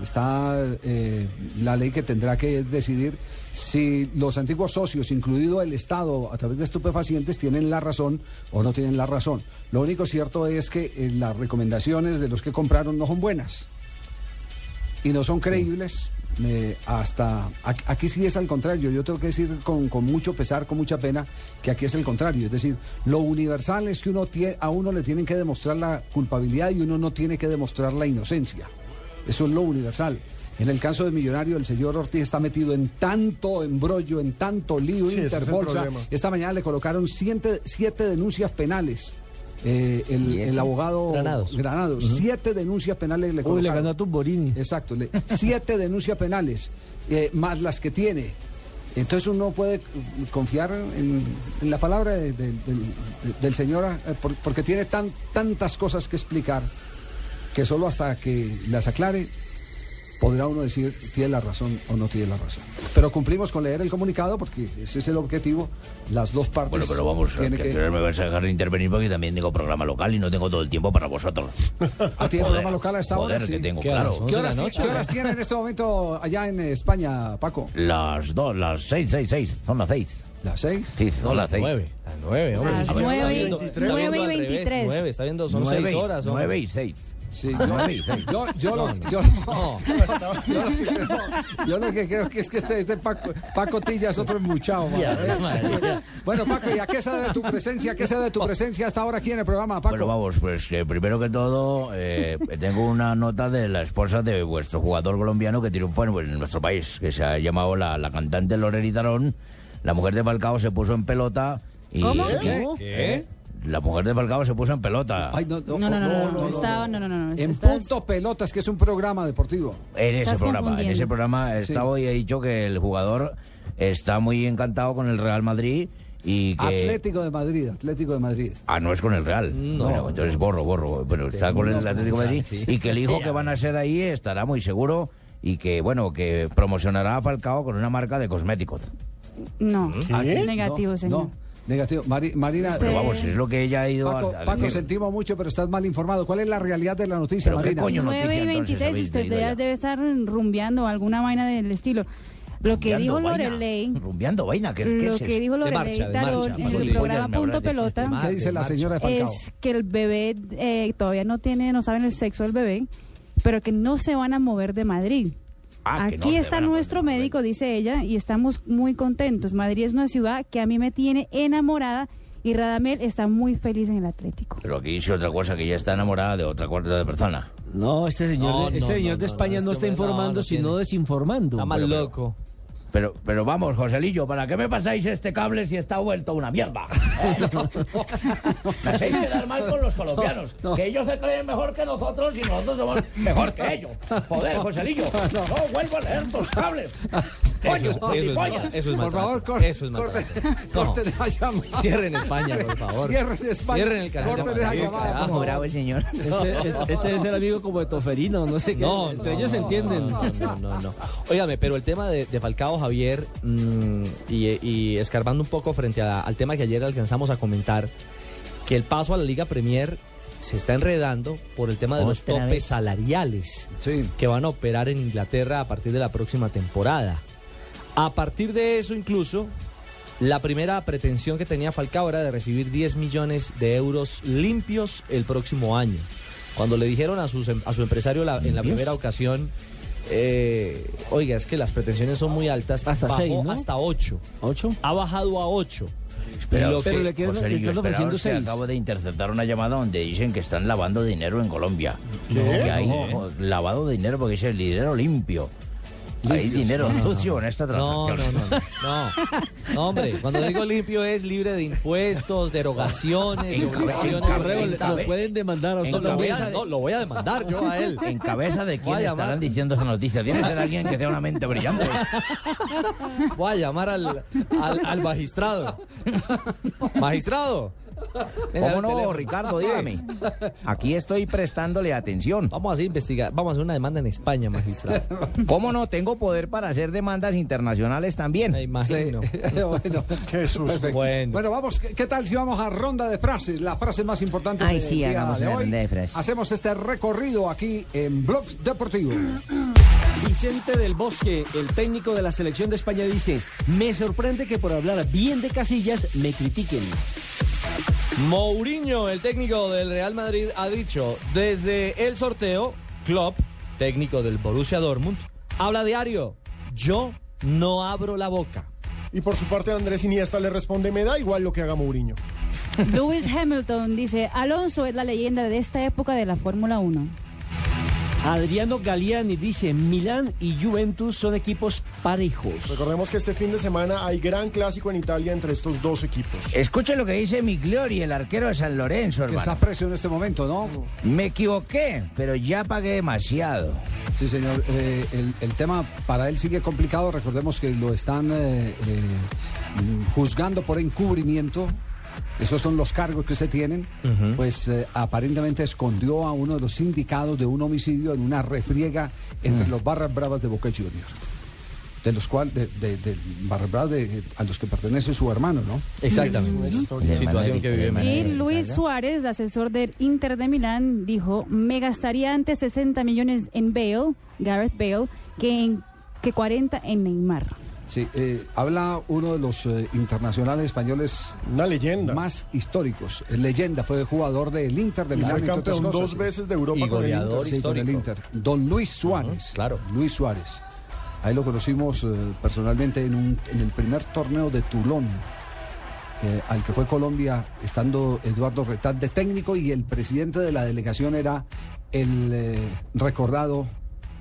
Está eh, la ley que tendrá que decidir si los antiguos socios, incluido el Estado, a través de estupefacientes, tienen la razón o no tienen la razón. Lo único cierto es que eh, las recomendaciones de los que compraron no son buenas y no son creíbles. eh, hasta aquí sí es al contrario. Yo tengo que decir con, con mucho pesar, con mucha pena, que aquí es el contrario. Es decir, lo universal es que uno tie- a uno le tienen que demostrar la culpabilidad y uno no tiene que demostrar la inocencia. Eso es lo universal. En el caso de Millonario, el señor Ortiz está metido en tanto embrollo, en tanto lío Sí, es interbolsa. Esta mañana le colocaron siete, siete denuncias penales. eh, el, el abogado Granados. Siete denuncias penales le Uy, le colocaron. ganó a Tumborini. Exacto. le- siete denuncias penales, eh, más las que tiene. Entonces uno puede confiar en, en la palabra de- de- del, del señor, eh, por- porque tiene tan, tantas cosas que explicar que solo hasta que las aclare podrá uno decir tiene la razón o no tiene la razón. Pero cumplimos con leer el comunicado porque ese es el objetivo. Las dos partes. Bueno, pero vamos, que, que- que me vais a dejar de intervenir porque también tengo programa local y no tengo todo el tiempo para vosotros. ¿Ah, tiene programa local a esta hora? Joder, que Sí. tengo, ¿Qué claro. ¿Qué horas, qué horas tiene en este momento allá en España, Paco? Las dos, las seis, seis, seis. Son las seis. ¿Las seis? Sí, son las seis. nueve. Las nueve, hombre. Las nueve nueve y veintitrés. Nueve, está viendo, son Nueve seis horas. hombre. Nueve y seis. Sí, yo, seis. yo, yo lo, No, yo, no. yo lo que creo, yo lo que creo que es que este, este Paco, Paco Tilla es otro ¿eh? madre. Bueno, Paco, ¿y a qué se debe tu presencia? ¿A qué se debe tu presencia hasta ahora aquí en el programa, Paco? Bueno, vamos, pues que primero que todo, eh, tengo una nota de la esposa de vuestro jugador colombiano que triunfó en, en nuestro país, que se ha llamado la, la cantante Lorena Tarón. La mujer de Falcao se puso en pelota y... ¿Cómo? ¿Qué? ¿Qué? La mujer de Falcao se puso en pelota. Ay, no, no, No, no, no, no, no, no, estaba, no, no, no, no, En estás- punto pelotas, que es un programa deportivo. En ese programa, en ese programa he Sí. estado y he dicho que el jugador está muy encantado con el Real Madrid y que... Atlético de Madrid, Atlético de Madrid. Ah, no es con el Real. No. Bueno, entonces borro, borro. Pero está con el Atlético de Madrid. sí. Y que el hijo que van a ser ahí estará muy seguro y que, bueno, que promocionará a Falcao con una marca de cosméticos. No, ¿Qué? negativo, No, señor. no, negativo. Mari- Marina, Pero vamos, es lo que ella ha ido Paco, a, a Paco, decir. sentimos mucho, pero estás mal informado. ¿Cuál es la realidad de la noticia, ¿Pero qué Marina? coño noticia 9 y entonces 26, habéis usted debe estar rumbeando alguna vaina del estilo. Lo que Rumbeando dijo vaina. Lorelei, Rumbeando vaina, ¿qué, qué lo es que dijo De Lorelei marcha, de Tarón marcha, en el programa Punto Pelota ¿Qué dice la señora Falcao? es que el bebé eh, todavía no tiene, no saben el sexo del bebé, pero que no se van a mover de Madrid. Ah, no Aquí está nuestro médico, dice ella, y estamos muy contentos. Madrid es una ciudad que a mí me tiene enamorada y Radamel está muy feliz en el Atlético. Pero aquí dice otra cosa, que ella está enamorada de otra cuarta de persona. No, este señor, No, de- este no, señor no, de España no, no, este está informando, no sino tiene. desinformando. Está pero- loco. Pero, pero vamos, Joselillo, ¿para qué me pasáis este cable si está vuelto una mierda? ¿Eh? Me hacéis quedar mal con los colombianos. No, no. Que ellos se creen mejor que nosotros y nosotros somos mejor que ellos. Joder, Joselillo, no vuelvo a leer tus cables. Eso, eso es eso es Por favor, corte, Eso es corte, maltrato. corte de la llamada. Cierren España, por favor. Cierren España. Cierren el canal de Corte de la Madrid, llamada, carajo. bravo el señor. Este, este- este es el amigo como de Toferino, no sé qué. No, Entre no, ellos se no, entienden. No, no, no, no. Óigame, pero el tema de, de Falcao Javier mm, y, y escarbando un poco frente a- al tema que ayer alcanzamos a comentar, que el paso a la Liga Premier se está enredando por el tema de los topes vez. salariales Sí. que van a operar en Inglaterra a partir de la próxima temporada. A partir de eso, incluso, la primera pretensión que tenía Falcao era de recibir 10 millones de euros limpios el próximo año. Cuando le dijeron a, sus em- a su empresario la- en la primera ocasión, eh, oiga, es que las pretensiones son muy altas, Hasta bajó seis, ¿no? hasta 8. ¿Ocho? Ha bajado a 8. Pero, Pero le quieren- le Joselillo, están ofreciendo esperaos que seis. acabo de interceptar una llamada donde dicen que están lavando dinero en Colombia. Que hay lavado de dinero porque dice el dinero limpio. Hay dinero sucio en esta No, transacción. no, no, no. No, no, hombre, cuando digo limpio es libre de impuestos, derogaciones, de En cabeza- obligaciones. en Correo, le- cabeza- lo pueden demandar a en usted No, lo voy también. a, no, lo voy a demandar yo a él. ¿En cabeza de quién estarán diciendo esa noticia? Tiene que ser alguien que tenga una mente brillante. Voy a llamar al, al, al magistrado. Magistrado. ¿Cómo no. Ricardo? Dígame. Aquí estoy prestándole atención. Vamos a hacer investigar, vamos a hacer una demanda en España, magistrado. ¿Cómo no? Tengo poder para hacer demandas internacionales también. Me Sí. imagino. bueno, Jesús. perfecto. Bueno. Bueno, vamos, ¿qué, tal si vamos a ronda de frases? La frase más importante Ay, del sí, día hagamos de una hoy. ronda de frases. Hacemos este recorrido aquí en Blogs Deportivo. Vicente del Bosque, el técnico de la selección de España, dice, me sorprende que por hablar bien de Casillas me critiquen. Mourinho, el técnico del Real Madrid, ha dicho desde el sorteo, Klopp, técnico del Borussia Dortmund, habla diario, yo no abro la boca. Y por su parte Andrés Iniesta le responde, me da igual lo que haga Mourinho. Lewis Hamilton dice, Alonso es la leyenda de esta época de la Fórmula 1. Adriano Galliani dice, Milán y Juventus son equipos parejos. Recordemos que este fin de semana hay gran clásico en Italia entre estos dos equipos. Escuche lo que dice Migliori, el arquero de San Lorenzo, Que hermano. está preso en este momento, ¿no? Me equivoqué, pero ya pagué demasiado. Sí, señor. Eh, el, el tema para él sigue complicado. Recordemos que lo están eh, eh, juzgando por encubrimiento. Esos son los cargos que se tienen. Pues eh, aparentemente escondió a uno de los sindicados de un homicidio en una refriega entre Mm. los barras bravas de Boca Juniors. De los cuales, de, de- de barras bravas de- a los que pertenece su hermano, ¿no? Exactamente. Situación que vive Y Luis Suárez, asesor del Inter de Milán, dijo, me gastaría antes 60 millones en Bale, Gareth Bale, que, en, que 40 en Neymar. Sí, eh, habla uno de los eh, internacionales españoles Una leyenda. más históricos. Leyenda, fue jugador del Inter de Y Milán. fue entre otras campeón cosas, dos veces de Europa Y con el Inter. goleador. Sí, con el. Inter. Don Luis Suárez. claro. Luis Suárez. Ahí lo conocimos eh, personalmente en, un- en el primer torneo de Toulon, eh, al que fue Colombia, estando Eduardo Retán de técnico y el presidente de la delegación era el eh, recordado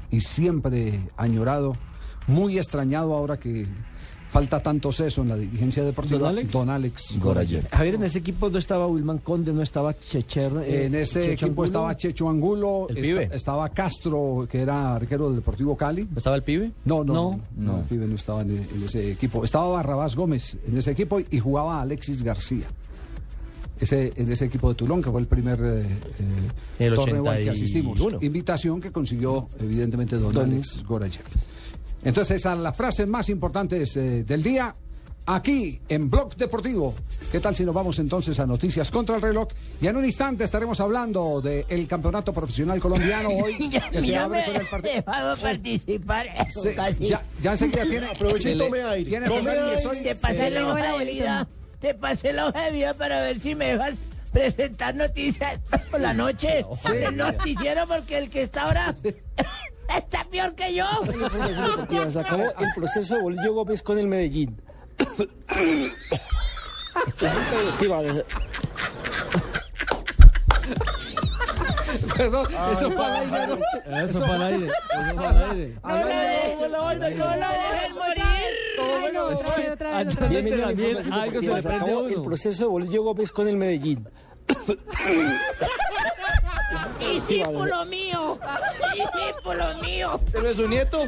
y siempre añorado, muy extrañado ahora que falta tanto seso en la dirigencia deportiva, ¿Don Alex? Don Alex Gorayev. Javier, en ese equipo no estaba Wilman Conde, no estaba Checher. eh, En ese Checho equipo Angulo. estaba Checho Angulo, El esta- pibe. estaba Castro, que era arquero del Deportivo Cali. ¿Estaba el pibe? No, no, no, No. no, el pibe no estaba en, en ese equipo. Estaba Barrabás Gómez en ese equipo y jugaba Alexis García. Ese, en ese equipo de Tulón, que fue el primer eh, eh, El torneo al que asistimos. 81. Invitación que consiguió, evidentemente, don, Don Alex Gorayev. Entonces, esas las frases más importantes eh, del día, aquí en Blog Deportivo. ¿Qué tal si nos vamos entonces a Noticias contra el reloj? Y en un instante estaremos hablando del campeonato profesional colombiano hoy, que se abre con el partido. dejado participar. Sí, ya, ya enseguida tiene. Aproveche y se le- tome aire. Tiene Tome aire. hoy. Te pasé la de vida. Te pasé la hoja de vida para ver si me dejas presentar noticias por la noche del noticiero porque el que está ahora está peor que yo. Se acabó el proceso de Bolillo Gómez con el Medellín. Perdón, eso fue al aire. ¿no? Eso para el aire. Eso para el aire. No lo no, lo dejes morir. No, otra vez, otra vez, algo se le prende a uno. El proceso de Bolillo Gómez con el Medellín. Discípulo mío. Discípulo mío. ¿Se ve su nieto?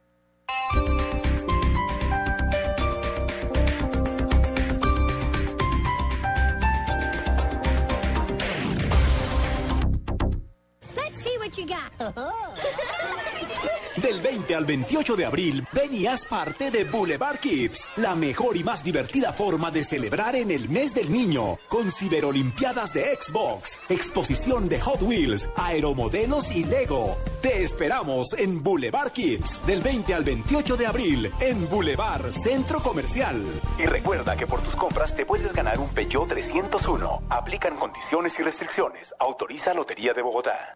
Let's see what you got. Oh. Del 20 al 28 de abril, ven y haz parte de Boulevard Kids, la mejor y más divertida forma de celebrar en el mes del niño, con ciberolimpiadas de Xbox, exposición de Hot Wheels, aeromodelos y Lego. Te esperamos en Boulevard Kids, del 20 al 28 de abril, en Boulevard Centro Comercial. Y recuerda que por tus compras te puedes ganar un Peugeot 301. Aplican condiciones y restricciones. Autoriza Lotería de Bogotá.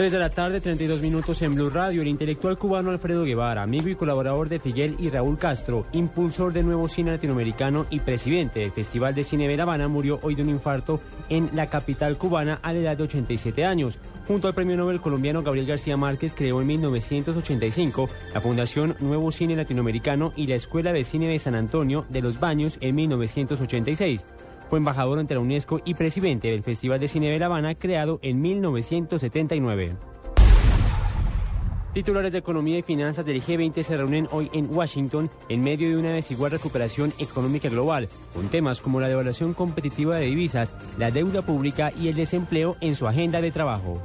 3 de la tarde, 32 minutos en Blue Radio. El intelectual cubano Alfredo Guevara, amigo y colaborador de Figuel y Raúl Castro, impulsor del nuevo cine latinoamericano y presidente del Festival de Cine de La Habana, murió hoy de un infarto en la capital cubana a la edad de 87 años. Junto al premio Nobel colombiano Gabriel García Márquez, creó en 1985 la Fundación Nuevo Cine Latinoamericano y la Escuela de Cine de San Antonio de los Baños en 1986. Fue embajador ante la UNESCO y presidente del Festival de Cine de La Habana, creado en 1979. Titulares de Economía y Finanzas del G20 se reúnen hoy en Washington en medio de una desigual recuperación económica global, con temas como la devaluación competitiva de divisas, la deuda pública y el desempleo en su agenda de trabajo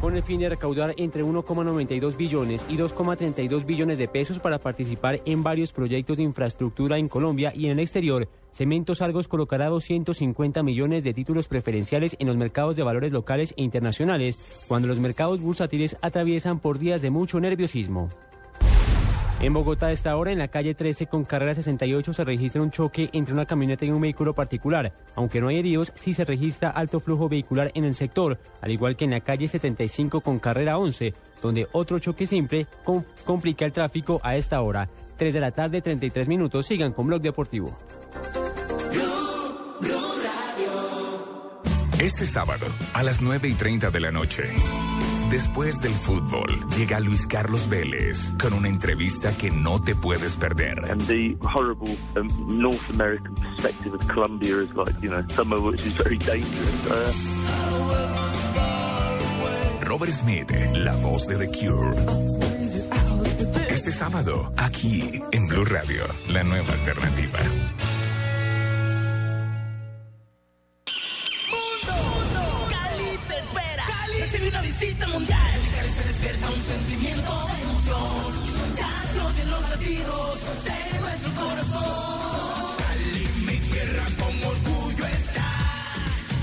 con el fin de recaudar entre 1,92 billones y 2,32 billones de pesos para participar en varios proyectos de infraestructura en Colombia y en el exterior. Cementos Argos colocará 250 millones de títulos preferenciales en los mercados de valores locales e internacionales, cuando los mercados bursátiles atraviesan por días de mucho nerviosismo. En Bogotá, a esta hora, en la calle 13 con carrera 68, se registra un choque entre una camioneta y un vehículo particular. Aunque no hay heridos, sí se registra alto flujo vehicular en el sector, al igual que en la calle 75 con carrera 11, donde otro choque simple complica el tráfico a esta hora. 3 de la tarde, 33 minutos. Sigan con Blog Deportivo. Este sábado, a las 9 y 30 de la noche. Después del fútbol, llega Luis Carlos Vélez con una entrevista que no te puedes perder. And the horrible um, North American perspective of Colombia is like, you know, somewhere which is very dangerous. Uh, Robert Smith, la voz de The Cure. Este sábado, aquí en Blue Radio, la nueva alternativa. Recibe una visita mundial. Cali se despierta un sentimiento de emoción. Ya se oyen los latidos de nuestro corazón. Cali, mi tierra con orgullo está.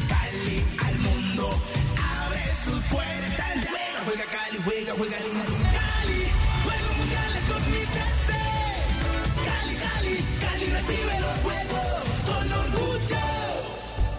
Cali al mundo abre sus puertas. Juega, juega Cali, juega, juega lindo.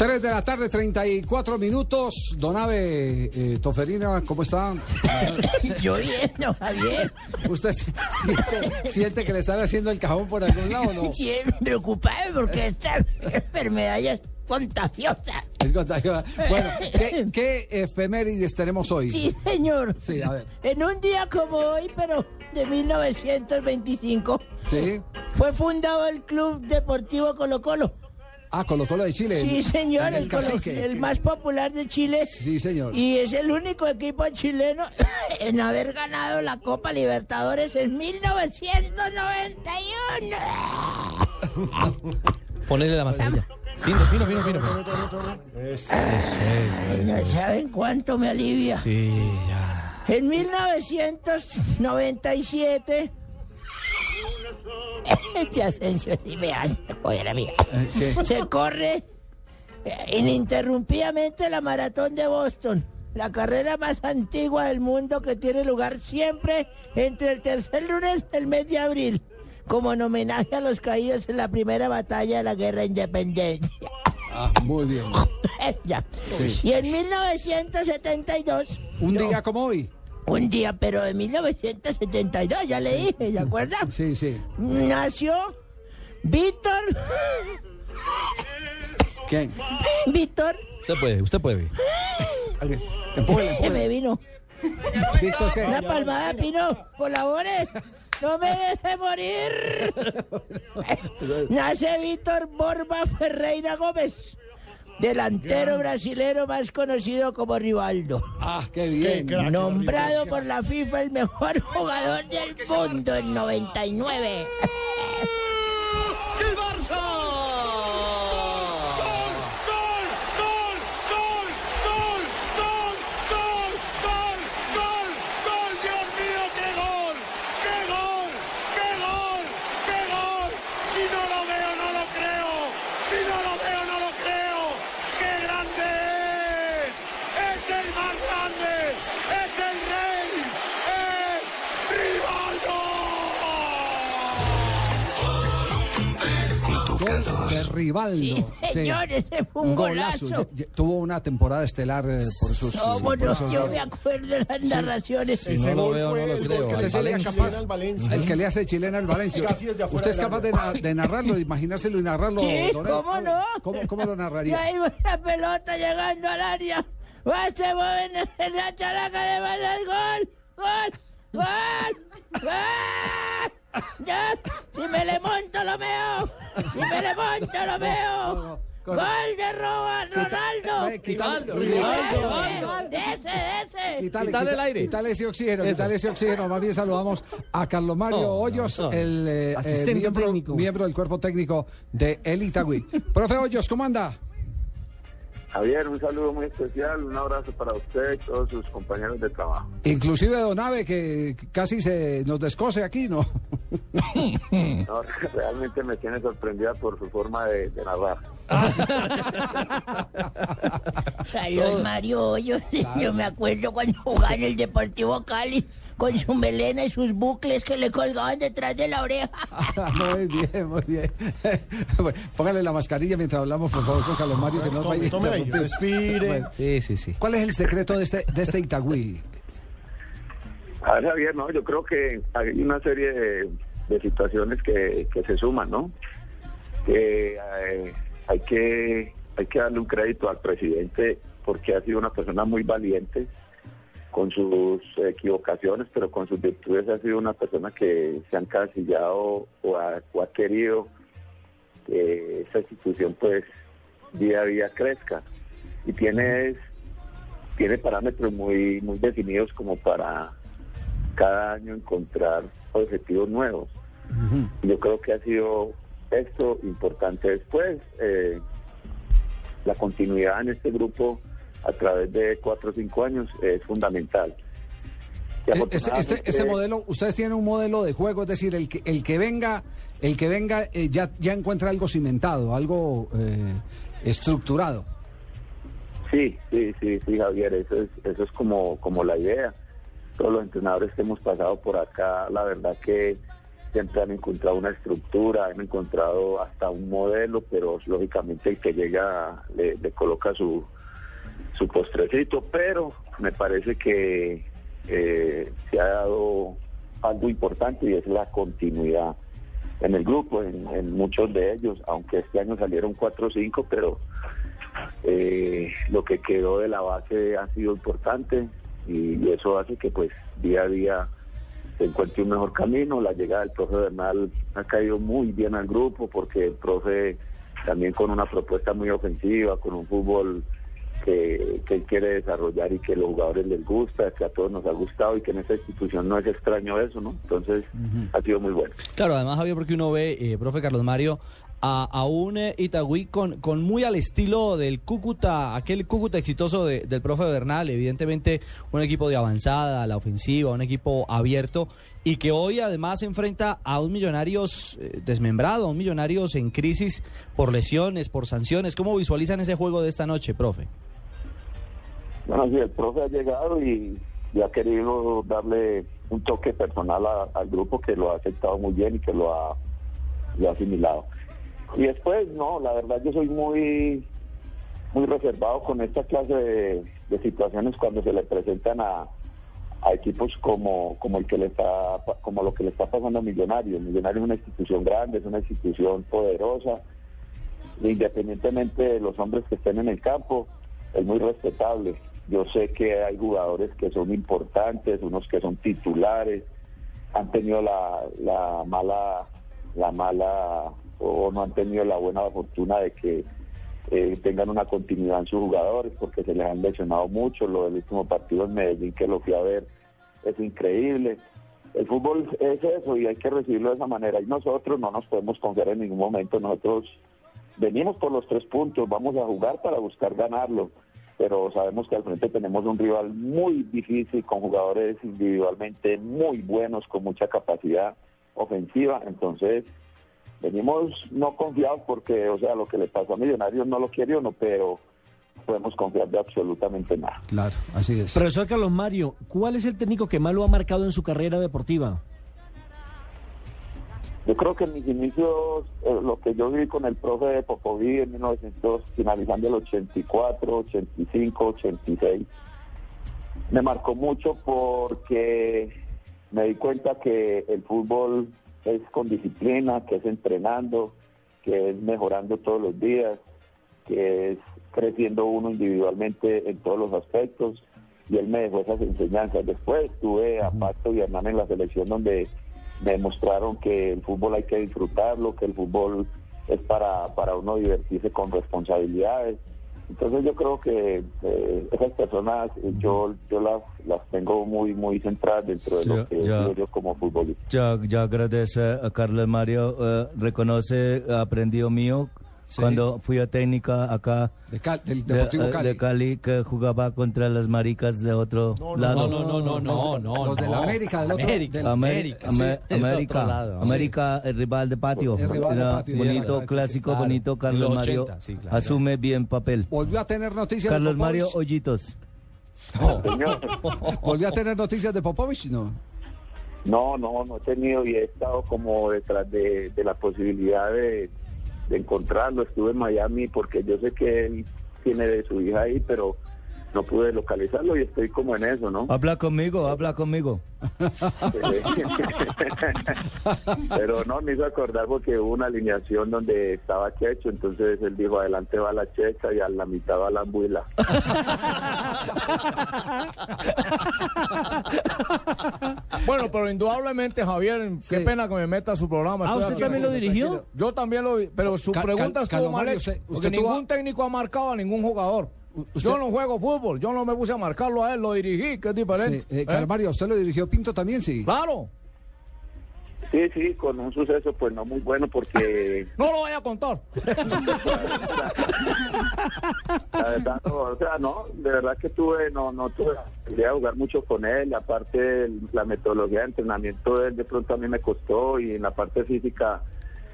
3 de la tarde, 34 minutos. Don Ave eh, Toferina, ¿cómo está? Yo bien, no, Javier. ¿Usted si- siente, siente que le están haciendo el cajón por algún lado o no? Sí, preocupado porque esta enfermedad ya es contagiosa. Es contagiosa. Bueno, ¿qué, qué efemérides tenemos hoy? Sí, señor. Sí, a ver. En un día como hoy, pero de 1925, Sí. fue fundado el Club Deportivo Colo Colo. Ah, Colo Colo de Chile. Sí, señor, el el, Colo- cacique. el más popular de Chile. Sí, señor. Y es el único equipo chileno en haber ganado la Copa Libertadores en 1991. Ponele la mascarilla. Fino, fino, fino, fino. Eso, eso, No eso. saben cuánto me alivia. Sí, ya. En 1997, este Asensio sí me hace joder a mí. Se corre eh, ininterrumpidamente la maratón de Boston, la carrera más antigua del mundo que tiene lugar siempre entre el tercer lunes del mes de abril, como en homenaje a los caídos en la primera batalla de la guerra de independencia. Ah, muy bien. Ya. Sí. Y en 1972. Un no, día como hoy. Un día, pero de 1972, ya le dije, ¿se acuerdan? Sí, sí. Nació Víctor. ¿Quién? Víctor. Usted puede, usted puede. Se me vino. ¿Víctor qué? Una palmada, Pino. Colabore. No me deje morir. Nace Víctor Borba Ferreira Gómez. Delantero brasilero más conocido como Rivaldo. Ah, qué bien. Nombrado por la FIFA el mejor jugador del mundo en 99. ¡El Barça! Gol de Rivaldo. Sí, señor, ese fue un golazo. Tuvo una temporada estelar eh, por sus. ¿Cómo por no? esos Yo me acuerdo de las narraciones. Ese no lo gol veo, fue no lo el creo. gol que le sería Valencia capaz, al Valencia. el que le hace chilena al Valencia. Casi desde afuera ¿Usted es capaz de, área. na- de narrarlo, de imaginárselo y narrarlo? Sí, don? ¿cómo no? ¿Cómo, cómo lo Y narraría? ahí va la pelota llegando al área. Va, se mueve en la chalaca bala el gol. Gol. Gol. Gol. Ya. Si me le monto lo veo. Si me le monto lo veo. Gol de Roba, Ronaldo. eh, Ese, Rivaldo, De ese, ese. El aire. quítale ese oxígeno, Eso. quítale ese oxígeno. Más bien saludamos a Carlos Mario No, Hoyos, no, no. el eh, eh, Asistente miembro, técnico. miembro del cuerpo técnico de El Itagüí. Profe Hoyos, ¿cómo anda? Javier, un saludo muy especial, un abrazo para usted y todos sus compañeros de trabajo. Inclusive Donave, que casi se nos descose aquí, ¿no? No, realmente me tiene sorprendida por su forma de, de narrar. Carlos Mario Hoyos, yo me acuerdo cuando jugaba en el Deportivo Cali con su melena y sus bucles que le colgaban detrás de la oreja. muy bien, muy bien. Bueno, Póngale la mascarilla mientras hablamos, por favor, con Carlos Mario, que no vaya Tome respire. Bueno, Sí, sí, sí. ¿Cuál es el secreto de este, de este Itagüí? A ver, Javier, no, yo creo que hay una serie de, de situaciones que, que se suman, ¿no? Que eh, hay que hay que darle un crédito al presidente porque ha sido una persona muy valiente con sus equivocaciones, pero con sus virtudes ha sido una persona que se ha encasillado o ha, o ha querido que esta institución pues día a día crezca y tiene tiene parámetros muy muy definidos como para cada año encontrar objetivos nuevos. Yo creo que ha sido esto importante después. eh, la continuidad en este grupo a través de cuatro o cinco años es fundamental. Eh, Este, este, este modelo, ustedes tienen un modelo de juego, es decir, el que, el que venga, el que venga eh, ya, ya encuentra algo cimentado, algo eh, estructurado. Sí, sí, sí, sí, Javier, eso es, eso es como, como la idea. Todos los entrenadores que hemos pasado por acá, la verdad que siempre han encontrado una estructura, han encontrado hasta un modelo, pero lógicamente el que llega le, le coloca su, su postrecito, pero me parece que eh, se ha dado algo importante y es la continuidad en el grupo, en, en muchos de ellos, aunque este año salieron 4 o 5, pero eh, lo que quedó de la base ha sido importante y eso hace que pues día a día se encuentre un mejor camino. La llegada del profe Bernal ha caído muy bien al grupo porque el profe también con una propuesta muy ofensiva, con un fútbol que, que él quiere desarrollar y que los jugadores les gusta, que a todos nos ha gustado y que en esta institución no es extraño eso, ¿no? Entonces ha sido muy bueno. Claro, además, Javier, porque uno ve, eh, profe Carlos Mario, a, a un eh, Itagüí con, con muy al estilo del Cúcuta, aquel Cúcuta exitoso de- del profe Bernal, evidentemente un equipo de avanzada, la ofensiva, un equipo abierto, y que hoy además se enfrenta a un Millonarios eh, desmembrado, a un Millonarios en crisis por lesiones, por sanciones. ¿Cómo visualizan ese juego de esta noche, profe? Bueno, sí, el profe ha llegado y, ha querido darle un toque personal al grupo que lo ha aceptado muy bien y que lo ha, lo ha asimilado. Y después, no, la verdad yo soy muy muy reservado con esta clase de, de situaciones cuando se le presentan a, a equipos como, como el que le está como lo que le está pasando a Millonarios. Millonarios es una institución grande, es una institución poderosa, independientemente de los hombres que estén en el campo, es muy respetable. Yo sé que hay jugadores que son importantes, unos que son titulares, han tenido la, la mala, la mala, o no han tenido la buena fortuna de que eh, tengan una continuidad en sus jugadores, porque se les han lesionado mucho. Lo del último partido en Medellín que lo fui a ver es increíble. El fútbol es eso y hay que recibirlo de esa manera. Y nosotros no nos podemos confiar en ningún momento. Nosotros venimos por los tres puntos, vamos a jugar para buscar ganarlo, pero sabemos que al frente tenemos un rival muy difícil, con jugadores individualmente muy buenos, con mucha capacidad ofensiva, entonces venimos no confiados porque, o sea, lo que le pasó a Millonarios no lo quiere uno, pero podemos confiar de absolutamente nada. Claro, así es. Profesor Carlos Mario, ¿cuál es el técnico que más lo ha marcado en su carrera deportiva? Yo creo que en mis inicios, eh, lo que yo viví con el profe de Popoví en 1900, finalizando el 84, 85, 86, me marcó mucho porque me di cuenta que el fútbol es con disciplina, que es entrenando, que es mejorando todos los días, que es creciendo uno individualmente en todos los aspectos. Y él me dejó esas enseñanzas. Después estuve a Pato y Hernán en la selección donde demostraron que el fútbol hay que disfrutarlo, que el fútbol es para, para uno divertirse con responsabilidades. Entonces yo creo que eh, esas personas eh, yo yo las las tengo muy muy centradas dentro de Sí, lo que ya. yo como futbolista. Ya, ya agradece a Carlos Mario, eh, reconoce, aprendido mío, Sí. cuando fui a técnica acá De Cal- del de, Deportivo eh, Cali. de Cali, que jugaba contra las maricas de otro No, no, lado. no, no, no, no, no, Los de la. América, del otro- América, del- América, sí, Amé- del América, otro lado. América, el rival de patio. El rival de patio, bonito, clásico, claro. bonito. Carlos los Mario 80, sí, claro. asume bien papel. Volvió a tener noticias Carlos de Mario Popovich. Hoyitos. Volvió a tener noticias de Popovich, ¿no? No, no, no he tenido y he estado como detrás de, de la posibilidad de, de encontrarlo. Estuve en Miami porque yo sé que él tiene de su hija ahí, pero no pude localizarlo y estoy como en eso, ¿no? Habla conmigo, habla conmigo. Pero no me hizo acordar porque hubo una alineación donde estaba Checho, entonces él dijo, adelante va la Checha y a la mitad va la Ambuila. Bueno, pero indudablemente, Javier, qué pena que me meta a su programa. Ah, ¿usted también lo dirigió? Yo también lo vi, pero su Ca- pregunta estuvo mal hecha, usted- porque usted tuvo- ningún técnico ha marcado a ningún jugador. Yo no juego fútbol, yo no me puse a marcarlo a él, lo dirigí, que es diferente. Sí, eh, ¿eh? Mario, ¿usted lo dirigió Pinto también, sí? Claro, Sí, sí, con un suceso pues no muy bueno porque no lo voy a contar. la verdad no, o sea, no, de verdad que tuve, no, no tuve la posibilidad de jugar mucho con él, aparte el- la metodología de entrenamiento de él de pronto a mí me costó y en la parte física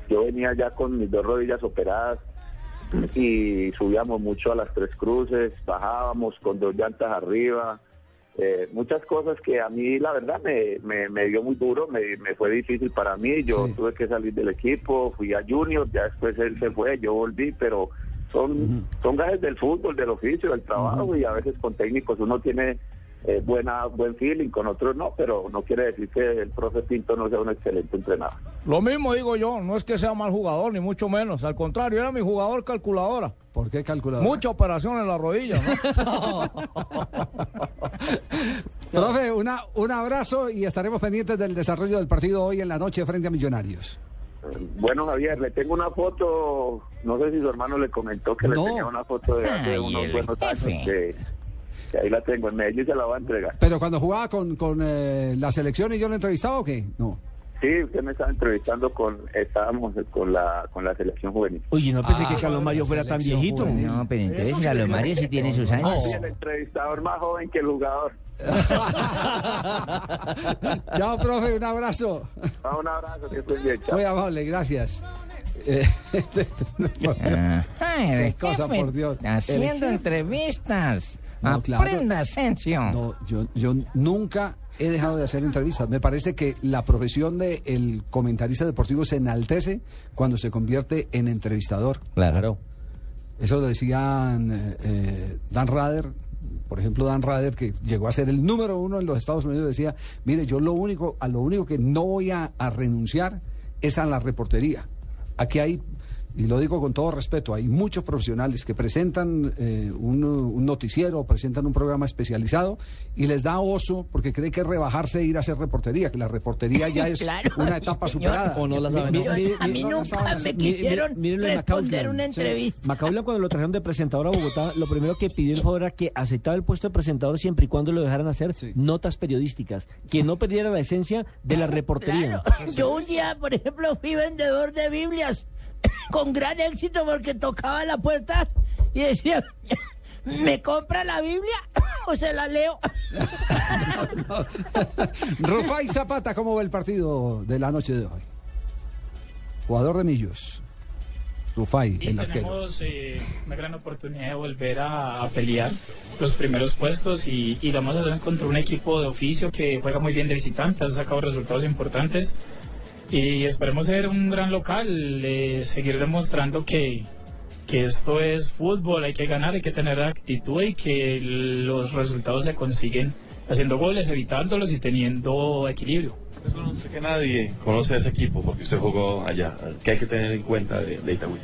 yo venía ya con mis dos rodillas operadas y subíamos mucho a las tres cruces, bajábamos con dos llantas arriba, eh, muchas cosas que a mí la verdad me, me, me dio muy duro, me, me fue difícil para mí, yo tuve que salir del equipo, fui a Junior, ya después él se fue, yo volví, pero son, son gajes del fútbol, del oficio, del trabajo y a veces con técnicos uno tiene eh, buena buen feeling, con otros no, pero no quiere decir que el profe Pinto no sea un excelente entrenador. Lo mismo digo yo, no es que sea mal jugador, ni mucho menos. Al contrario, era mi jugador calculadora. ¿Por qué calculadora? Mucha operación en la rodilla, ¿no? Profe, una, un abrazo y estaremos pendientes del desarrollo del partido hoy en la noche frente a Millonarios. Bueno, Javier, le tengo una foto, no sé si su hermano le comentó que No. le tenía una foto de hace Ay, unos buenos años. Que, ahí la tengo, en Medellín se la va a entregar. Pero cuando jugaba con, con eh, la selección y yo lo entrevistaba o qué? No. Sí, usted me estaba entrevistando con, estábamos con la, con la selección juvenil. Oye, no pensé Ah, que Carlos Mario fuera tan viejito. No, pero entonces Carlos Mario sí tiene sus años. El entrevistador más joven que el jugador. Chao, profe, un abrazo. Ah, un abrazo, que estés bien, chao. Muy amable, gracias. Eh, Ay, Qué cosa, por Dios. Haciendo entrevistas. No, claro. Aprenda. No, yo, yo nunca he dejado de hacer entrevistas. Me parece que la profesión de el comentarista deportivo se enaltece cuando se convierte en entrevistador. Claro. Eso lo decían eh, eh, Dan Rader, por ejemplo, Dan Rader, que llegó a ser el número uno en los Estados Unidos, decía, mire, yo lo único, a lo único que no voy a, a renunciar es a la reportería. Aquí hay, y lo digo con todo respeto, hay muchos profesionales que presentan eh, un, un noticiero o presentan un programa especializado y les da oso porque cree que es rebajarse e ir a hacer reportería, que la reportería ya es Claro, una etapa señor. superada. O no la saben. Mi- mi- Mire, a mí nunca me quisieron mire, responder Macaulay. una Sí. entrevista. Macaulay, cuando lo trajeron de presentador a Bogotá, lo primero que pidió el favor era que aceptaba el puesto de presentador siempre y cuando lo dejaran hacer notas periodísticas, que no perdiera la esencia de la reportería. Claro. Yo un día, por ejemplo, fui vendedor de Biblias con gran éxito porque tocaba la puerta y decía, ¿me compra la Biblia o se la leo? Rufai Zapata, ¿cómo va el partido de la noche de hoy? Jugador de Millos. Rufai, Y el arquero. tenemos eh, una gran oportunidad de volver a, a pelear los primeros puestos y, y lo vamos a hacer contra un equipo de oficio que juega muy bien de visitante, ha sacado resultados importantes y esperemos ser un gran local, eh, seguir demostrando que, que esto es fútbol, hay que ganar, hay que tener actitud y que los resultados se consiguen haciendo goles, evitándolos y teniendo equilibrio. No sé que nadie conoce a ese equipo porque usted jugó allá. ¿Qué hay que tener en cuenta de, de Itagüí?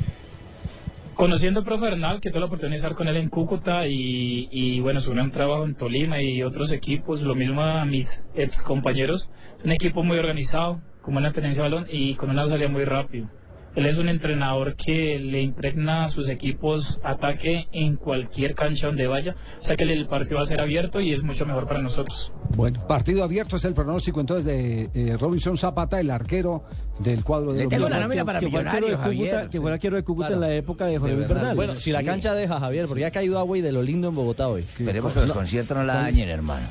Conociendo al profe Bernal, que tuve la oportunidad de estar con él en Cúcuta y, y bueno, su gran trabajo en Tolima y otros equipos, lo mismo a mis ex compañeros, un equipo muy organizado, con buena tenencia de balón y con una salida muy rápido. Él es un entrenador que le impregna a sus equipos ataque en cualquier cancha donde vaya, o sea que el partido va a ser abierto y es mucho mejor para nosotros. Bueno, partido abierto es el pronóstico entonces de eh, Robinson Zapata, el arquero del cuadro de Le tengo la Millonarios. nómina para que arquero de Millonarios, Cúcuta, Javier. que fue arquero de Cúcuta Claro. en la época de Jorge Luis Bernal. Bueno, si la cancha deja, Javier, porque ha caído agua y de lo lindo en Bogotá hoy. Esperemos que los conciertos no la dañen, hermano.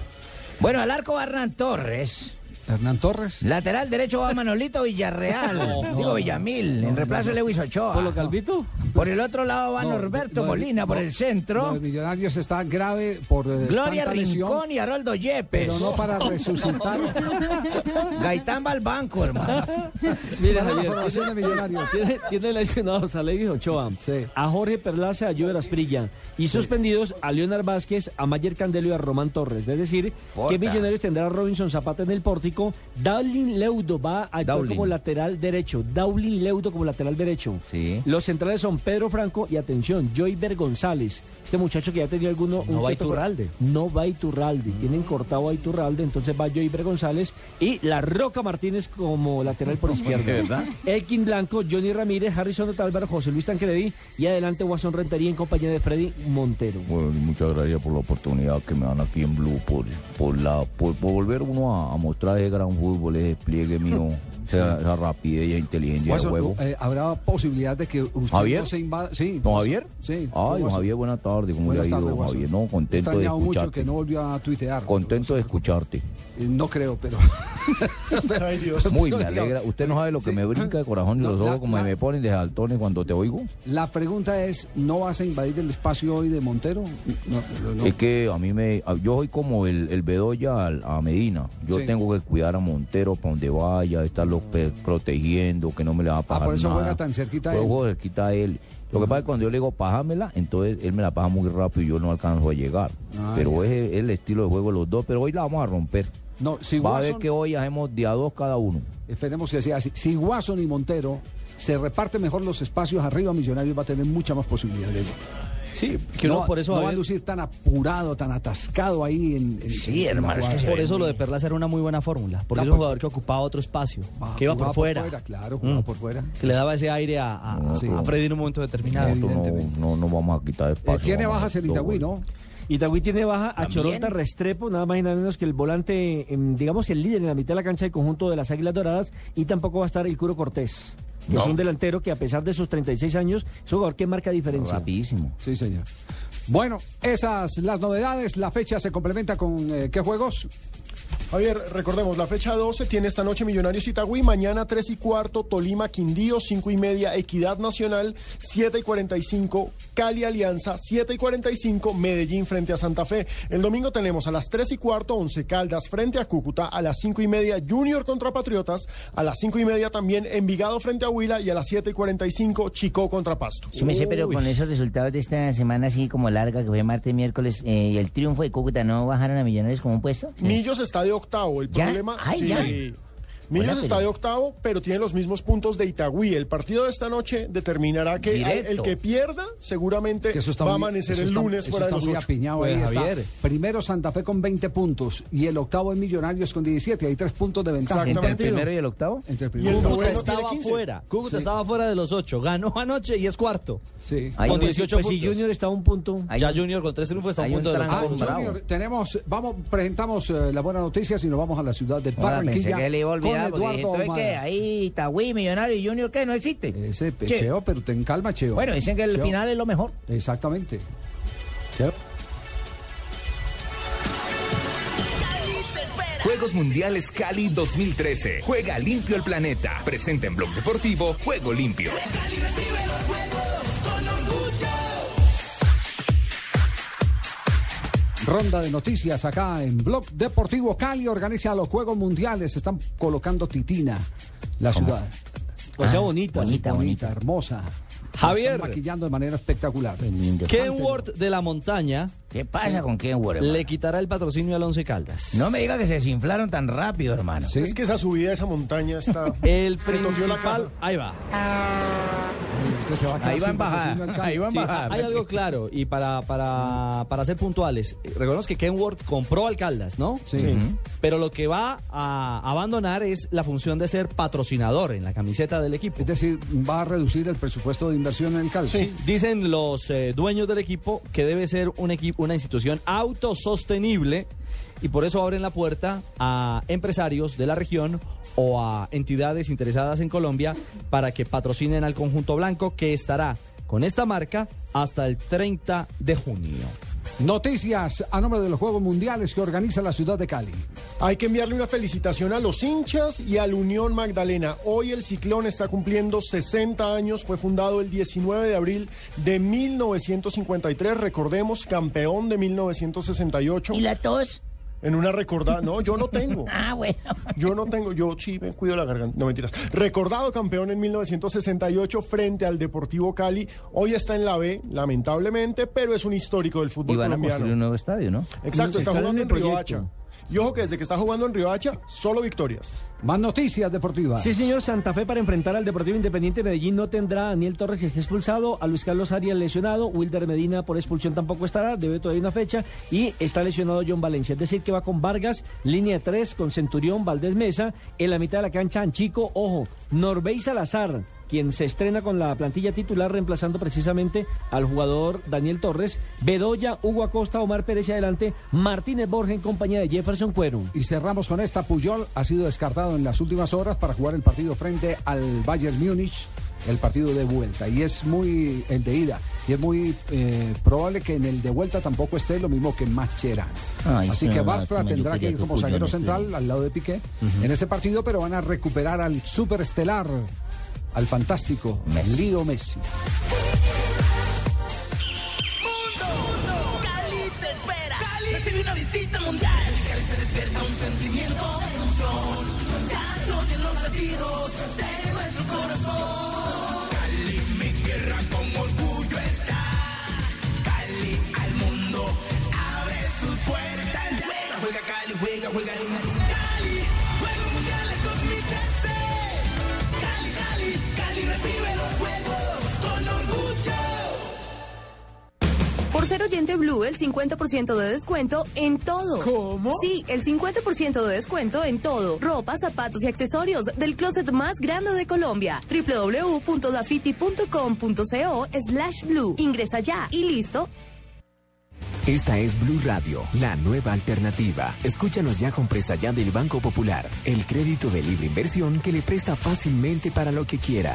Bueno, al arco Hernán Torres. Hernán Torres. Lateral derecho va Manolito Villarreal. No, Digo no, Villamil, en reemplazo de no. Lewis Ochoa. ¿Por lo Calvito? Por el otro lado va No, Norberto no, Molina, por no, el centro. de Millonarios está grave por eh, Gloria tanta lesión, Rincón y Haroldo Yepes. pero no para resucitar. Gaitán va al banco, hermano. La Javier, formación de tiene, Millonarios. tiene, tiene lesionados a Lewis Ochoa, Sí. a Jorge Perlaza, a Jover Asprilla y suspendidos a Leonard Vázquez, a Mayer Candelo y a Román Torres. Es decir, Porta. que Millonarios tendrá a Robinson Zapata en el pórtico. Daulin Leudo va a actuar como lateral derecho. Daulin Leudo como lateral derecho. Sí. Los centrales son Pedro Franco y atención, Joyber González. Este muchacho que ya ha tenido alguno. No un va Iturralde. No va Iturralde. Tienen cortado a Iturralde, entonces va Joyber González y La Roca Martínez como lateral por izquierda. ¿De verdad? Elkin Blanco, Johnny Ramírez, Harrison Otálvaro, José Luis Tancredi y adelante Watson Rentería en compañía de Freddy Montero. Bueno, muchas gracias por la oportunidad que me dan aquí en Blue, por, por, la, por, por volver uno a, a mostrar ese gran fútbol, ese despliegue mío, esa, esa rapidez y inteligencia de juego. eh, ¿Habrá posibilidad de que usted ¿Javier? no se invada? Sí. ¿Don Javier? Sí. Ay, ¿cómo don? Javier, buena tarde. ¿Cómo Buenas le ha ido, Watson. Javier? No, contento de Extrañado mucho escucharte. que no volvió a tuitear. Contento de escucharte. Eh, No creo, pero... Ay, Dios. Muy, me alegra. Usted no sabe lo que Sí. me brinca de corazón y No, los la- ojos como la- me ponen de saltones cuando te oigo. La pregunta es, ¿no vas a invadir el espacio hoy de Montero? No, no, no. Es que a mí me... Yo soy como el, el Bedoya a Medina. Yo Sí. tengo que cuidar a Montero para donde vaya, estarlo pe- protegiendo, que no me le va a pasar Ah, por eso nada. juega tan cerquita a él. juego cerquita a él. Lo que pasa es que cuando yo le digo pájamela, entonces él me la paja muy rápido y yo no alcanzo a llegar. Ah, pero ya. es el estilo de juego de los dos. Pero hoy la vamos a romper. No, si Va a ver Watson- que hoy hacemos día dos cada uno. Esperemos que sea así. Si Watson y Montero se reparten mejor los espacios arriba, Millonarios va a tener mucha más posibilidades. Sí, que uno no, por eso no va a lucir tan apurado, tan atascado ahí en, en- Sí, en hermano, es que Por eso lo de Perlas era una muy buena fórmula, porque No, es un jugador que ocupaba otro espacio, Ah, que iba por jugaba fuera, claro, jugaba Mm. por fuera. que le daba ese aire a, a, No, a Freddy en un momento determinado. No, no, no vamos a quitar Eh, espacio. tiene vamos a bajas el Itagüí. ¿no? Itagüí tiene baja a También. Choronta Restrepo, nada más y nada menos que el volante, em, digamos, el líder en la mitad de la cancha del conjunto de las Águilas Doradas, y tampoco va a estar el Curo Cortés. que Es un delantero que a pesar de sus 36 años, es un jugador que marca diferencia. Rapidísimo. Sí, señor. Bueno, esas las novedades. La fecha se complementa con eh, qué juegos. Javier, recordemos, la fecha 12 tiene esta noche Millonarios Itagüí, mañana 3 y cuarto Tolima Quindío, 5 y media Equidad Nacional, 7 y 45 Cali Alianza, 7 y 45 Medellín frente a Santa Fe. El domingo tenemos a las 3 y cuarto Once Caldas frente a Cúcuta, a las 5 y media Junior contra Patriotas, a las 5 y media también Envigado frente a Huila y a las 7 y 45 Chico contra Pasto. Sí, me sé, pero con esos resultados de esta semana así como larga, que fue martes, miércoles, eh, y el triunfo de Cúcuta, ¿no bajaron a Millonarios como un puesto? Millos está de octavo. El ¿Ya? problema. Ay, sí. Millos está de octavo, pero tiene los mismos puntos de Itagüí. El partido de esta noche determinará que el que pierda seguramente Que eso está va a muy- amanecer eso el está- lunes eso fuera de está los muy ocho. apiñado Pues, ahí está. Javier. Primero Santa Fe con 20 puntos y el octavo es Millonarios con 17. Hay tres puntos de ventaja. Exactamente. ¿Entre el primero y el octavo? Entre el Y el primero Cúcuta estaba 15. fuera, Cúcuta Sí. estaba fuera de los ocho, ganó anoche y es cuarto. Sí. Ahí con un- 18 Pues si puntos. Junior está a un punto. Hay ya un- Junior con tres triunfos está a un punto un de los Ah. Junior, tenemos, vamos, presentamos eh, las buenas noticias y nos vamos a la ciudad de Barranquilla pensé Eduardo Ahumada. que ahí Itagüí, Millonario y Junior, ¿qué? ¿No existe? Ese pe- Che. Cheo, pero ten calma, Cheo. Bueno, dicen que el Cheo. final es lo mejor. Exactamente. Cheo. Juegos Mundiales Cali 2013. Juega limpio el planeta. Presenta en Blog Deportivo Juego Limpio. Ronda de noticias acá en Blog Deportivo Cali organiza los Juegos Mundiales. Están colocando titina. La ¿Cómo? ciudad. O sea, bonita. Bonita, bonita, hermosa. Javier. La están maquillando de manera espectacular. Kenworth de la montaña. ¿Qué pasa con Kenworth? hermano? Le quitará el patrocinio al Once Caldas. No me diga que se desinflaron tan rápido, hermano. Es que esa subida de esa montaña está. El la principal. caja. Ahí va. Que se va a quedar Ahí va patrocinio al ahí va Sí, bajada. hay algo claro y para, para, para ser puntuales, recordemos que Kenworth compró al Caldas, ¿no? Sí. Pero lo que va a abandonar es la función de ser patrocinador en la camiseta del equipo. Es decir, va a reducir el presupuesto de inversión en el calcio. Sí, dicen los eh, dueños del equipo que debe ser un equipo, una institución autosostenible y por eso abren la puerta a empresarios de la región o a entidades interesadas en Colombia para que patrocinen al conjunto blanco que estará con esta marca hasta el 30 de junio. Noticias a nombre de los Juegos Mundiales que organiza la ciudad de Cali. Hay que enviarle una felicitación a los hinchas y a la Unión Magdalena. Hoy el Ciclón está cumpliendo 60 años. Fue fundado el 19 de abril de 1953. Recordemos, campeón de 1968. ¿Y la tos? En una recordada. No, yo no tengo. Ah, bueno. Yo no tengo, yo sí me cuido la garganta. No mentiras. Recordado campeón en 1968 frente al Deportivo Cali. Hoy está en la B, lamentablemente, pero es un histórico del fútbol Y van a colombiano. construir un nuevo estadio, ¿no? Exacto, está jugando el en Río proyecto. Hacha. Y ojo que desde que está jugando en Río Hacha, solo victorias. Más noticias deportivas. Sí, señor. Santa Fe para enfrentar al Deportivo Independiente de Medellín no tendrá a Daniel Torres que esté expulsado, a Luis Carlos Arias lesionado, Wilder Medina por expulsión tampoco estará, debe todavía una fecha, y está lesionado John Valencia. Es decir, que va con Vargas, línea 3, con Centurión, Valdés Mesa, en la mitad de la cancha Anchico, ojo, Norbey Salazar, quien se estrena con la plantilla titular reemplazando precisamente al jugador Daniel Torres, Bedoya, Hugo Acosta, Omar Pérez y adelante, Martínez Borja en compañía de Jefferson Cuero. Y cerramos con esta. Puyol ha sido descartado en las últimas horas para jugar el partido frente al Bayern Múnich, el partido de vuelta. Y es muy el de ida. Y es muy eh, probable que en el de vuelta tampoco esté lo mismo que Mascherano. Ay, Así sí, que Bartra tendrá que ir como zaguero central al lado de Piqué en ese partido, pero van a recuperar al superestelar, al fantástico Leo Messi. Cali te espera. Cali recibe una visita mundial. Cali se despierta un sentimiento de emoción. Ya se oyen los latidos de nuestro corazón. Cali, mi tierra con orgullo está. Cali al mundo abre sus puertas. Juega, juega Cali, juega, juega ser oyente Blue, el 50% de descuento en todo. ¿Cómo? Sí, el 50% de descuento en todo. Ropa, zapatos y accesorios del closet más grande de Colombia. www.dafiti.com.co slash blue. Ingresa ya y listo. Esta es Blue Radio, la nueva alternativa. Escúchanos ya con presta ya del Banco Popular, el crédito de libre inversión que le presta fácilmente para lo que quiera.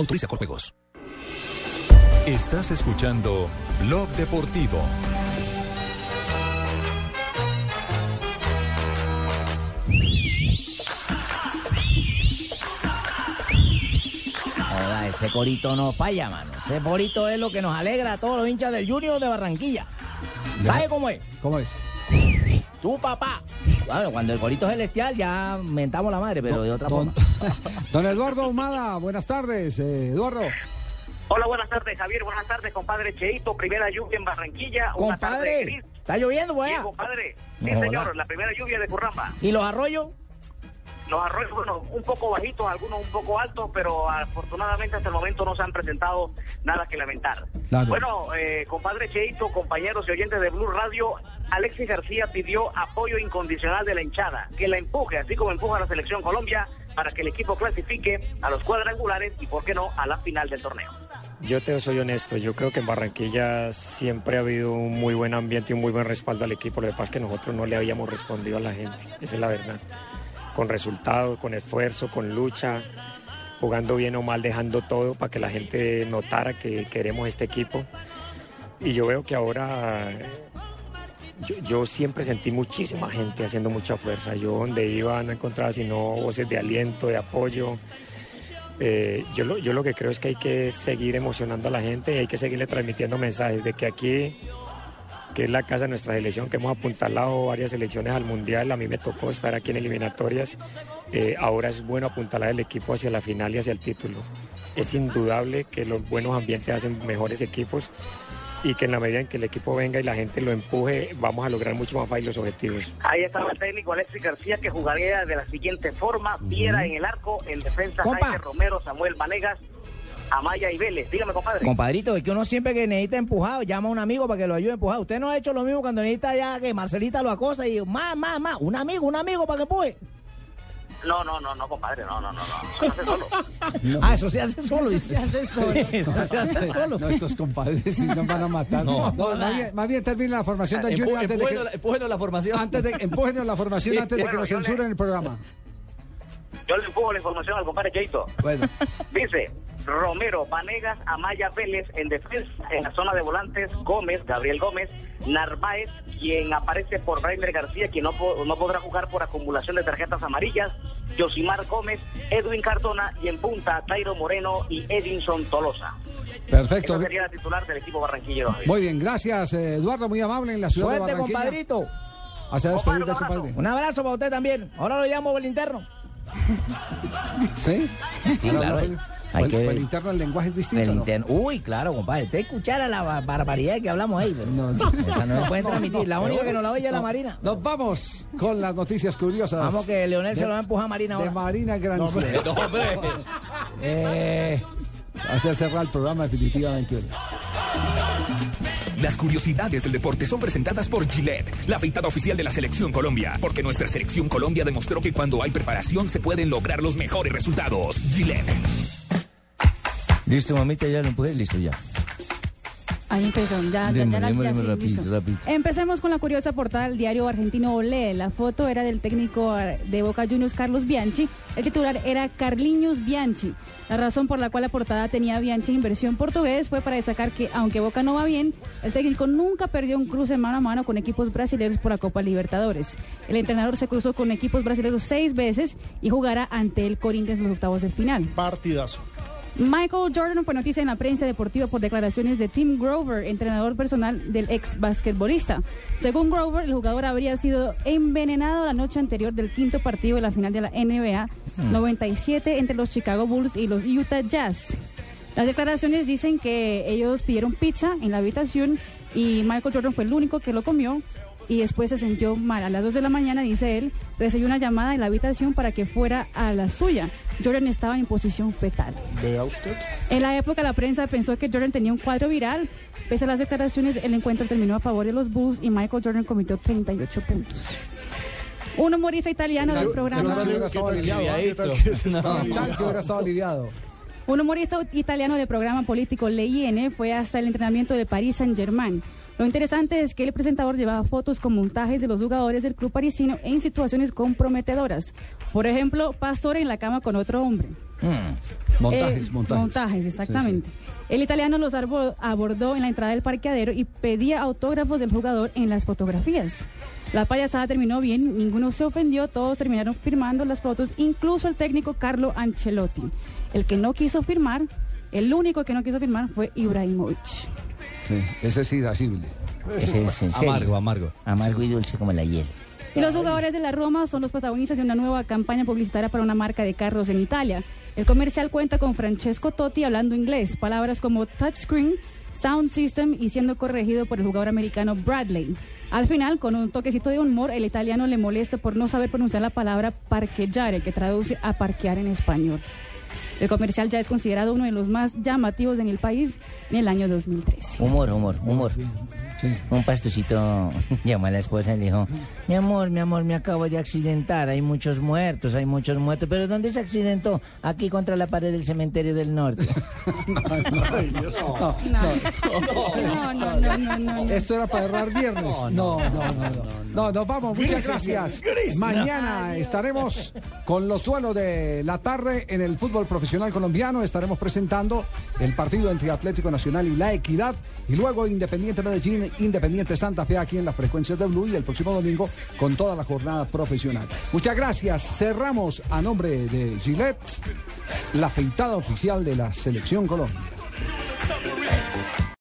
Autoriza con juegos. Estás escuchando Blog Deportivo. Joda, ese corito no falla, mano. Ese corito es lo que nos alegra a todos los hinchas del Junior de Barranquilla. ¿Sabe cómo es? ¿Cómo es? Tu papá. Bueno, cuando el corito es celestial ya mentamos la madre, pero de otra Don, forma. don Eduardo Humada, buenas tardes. eh, Eduardo. Hola, buenas tardes, Javier. Buenas tardes, compadre Cheito. Primera lluvia en Barranquilla. Una tarde Compadre, gris. ¿está lloviendo, Sí, weá? compadre. Sí, No joda. señor. La primera lluvia de Curramba. ¿Y los arroyos? Los arroyos, bueno, un poco bajitos, algunos un poco altos, pero afortunadamente hasta el momento no se han presentado nada que lamentar. Claro. Bueno, eh, compadre Cheito, compañeros y oyentes de Blue Radio, Alexis García pidió apoyo incondicional de la hinchada, que la empuje, así como empuja a la selección Colombia, para que el equipo clasifique a los cuadrangulares y, por qué no, a la final del torneo. Yo te soy honesto, yo creo que en Barranquilla siempre ha habido un muy buen ambiente y un muy buen respaldo al equipo. Lo que pasa es que nosotros no le habíamos respondido a la gente, esa es la verdad. Con resultados, con esfuerzo, con lucha. jugando bien o mal, dejando todo para que la gente notara que queremos este equipo. Y yo veo que ahora yo, siempre sentí muchísima gente haciendo mucha fuerza. Yo donde iba no encontraba sino voces de aliento, de apoyo. Eh, yo, lo, yo lo que creo es que hay que seguir emocionando a la gente y hay que seguirle transmitiendo mensajes de que aquí, que es la casa de nuestra selección, que hemos apuntalado varias selecciones al Mundial, a mí me tocó estar aquí en eliminatorias, eh, ahora es bueno apuntalar el equipo hacia la final y hacia el título. Es indudable que los buenos ambientes hacen mejores equipos y que en la medida en que el equipo venga y la gente lo empuje, vamos a lograr mucho más fácil los objetivos. Ahí estaba el técnico Alexis García que jugaría de la siguiente forma. Viera en el arco, en defensa. Jaime Romero, Samuel Vanegas, Amaya y Vélez. Dígame, compadre. Compadrito, es que uno siempre que necesita empujado, llama a un amigo para que lo ayude a empujar. Usted no ha hecho lo mismo cuando necesita ya que Marcelita lo acosa y más, más, más, un amigo, un amigo para que empuje. No, no, no, no, compadre, no, no, no, no. Eso se hace solo. Ah, eso se hace solo. Eso se hace solo. Eso se hace solo. No, estos compadres sí nos van a matar. No. No, más, bien, más bien termina la formación Empu- Junior antes de que... la formación. Antes de, empújenos la formación Sí. antes de que nos censuren el programa. Yo le empujo la información al compadre Cheito. Bueno. Dice Romero, Vanegas, Amaya Vélez en defensa. En la zona de volantes, Gómez, Gabriel Gómez, Narváez, quien aparece por Brainer García, quien no, no podrá jugar por acumulación de tarjetas amarillas, Yosimar Gómez, Edwin Cardona y en punta Tairo Moreno y Edinson Tolosa. Perfecto. Esa sería la titular del equipo barranquillero. Muy bien, gracias eh, Eduardo, muy amable en la ciudad Suerte, de Barranquilla. compadrito. Hace despedir del compadre. Un abrazo para usted también. Ahora lo llamo por el interno. ¿Sí? Sí, claro. pues, Hay que- el interno el lenguaje es distinto. El ¿no? interno. Uy, claro, compadre. Usted escuchara la ba- barbaridad que hablamos ahí. pero Esa no se puede transmitir. La única que nos la oye es la No. Marina. Nos vamos con las noticias curiosas. Vamos que Leonel se De- lo va a empujar a Marina De ahora. Marina No, Granciera. hombre. No, hombre. Eh, hace cerrar el programa definitivamente. Las curiosidades del deporte son presentadas por Gillette, la afeitada oficial de la Selección Colombia, porque nuestra Selección Colombia demostró que cuando hay preparación se pueden lograr los mejores resultados. Gillette. Listo, mamita, ya lo empujé. Listo, ya. Ahí empezó, ya, ya, Deme, ya, las- deme, ya, deme sí, rapidito, listo. rapidito. Empecemos con la curiosa portada del diario argentino Olé. La foto era del técnico de Boca Juniors Carlos Bianchi. El titular era Carliños Bianchi. La razón por la cual la portada tenía Bianchi en versión portugués fue para destacar que, aunque Boca no va bien, el técnico nunca perdió un cruce mano a mano con equipos brasileños por la Copa Libertadores. El entrenador se cruzó con equipos brasileños seis veces y jugará ante el Corinthians en los octavos del final. Partidazo. Michael Jordan fue noticia en la prensa deportiva por declaraciones de Tim Grover, entrenador personal del ex basquetbolista. Según Grover, el jugador habría sido envenenado la noche anterior del quinto partido de la final de la NBA Hmm. 97 entre los Chicago Bulls y los Utah Jazz. Las declaraciones dicen que ellos pidieron pizza en la habitación y Michael Jordan fue el único que lo comió y después se sintió mal. A las 2 de la mañana, dice él, recibió una llamada en la habitación para que fuera a la suya. Jordan estaba en posición fetal. Vea usted. En la época la prensa pensó que Jordan tenía un cuadro viral. Pese a las declaraciones, el encuentro terminó a favor de los Bulls y Michael Jordan cometió 38 puntos. Un humorista italiano del programa... ¿Qué tal que hubiera estado aliviado? Un humorista italiano de programa político LIN fue hasta el entrenamiento de Paris Saint-Germain. Lo interesante es que el presentador llevaba fotos con montajes de los jugadores del club parisino en situaciones comprometedoras. Por ejemplo, Pastor en la cama con otro hombre. Montajes, Eh, montajes. Montajes, exactamente. El italiano los abordó en la entrada del parqueadero y pedía autógrafos del jugador en las fotografías. La payasada terminó bien, ninguno se ofendió, todos terminaron firmando las fotos, incluso el técnico Carlo Ancelotti. El que no quiso firmar, el único que no quiso firmar fue Ibrahimovic. Sí, ese es irascible. Ese es en serio. Amargo, amargo. Amargo y dulce como la hiel. Y los jugadores de la Roma son los protagonistas de una nueva campaña publicitaria para una marca de carros en Italia. El comercial cuenta con Francesco Totti hablando inglés, palabras como touchscreen, sound system y siendo corregido por el jugador americano Bradley. Al final, con un toquecito de humor, el italiano le molesta por no saber pronunciar la palabra parqueggiare, que traduce a parquear en español. El comercial ya es considerado uno de los más llamativos en el país en el año 2013. Humor, humor, humor. Un pastucito llamó a la esposa y le dijo, mi amor, mi amor, me acabo de accidentar, hay muchos muertos, hay muchos muertos, pero ¿dónde se accidentó? Aquí contra la pared del cementerio del norte. No, No, no, no, no, no. Esto era para errar viernes. No, no, no, no. No, nos vamos. Muchas gracias. Mañana estaremos con los duelos de la tarde en el fútbol profesional colombiano. Estaremos presentando el partido entre Atlético Nacional y La Equidad. Y luego Independiente Medellín, Independiente Santa Fe aquí en las frecuencias de Blue y el próximo domingo con toda la jornada profesional. Muchas gracias. Cerramos a nombre de Gillette la afeitada oficial de la Selección Colombia.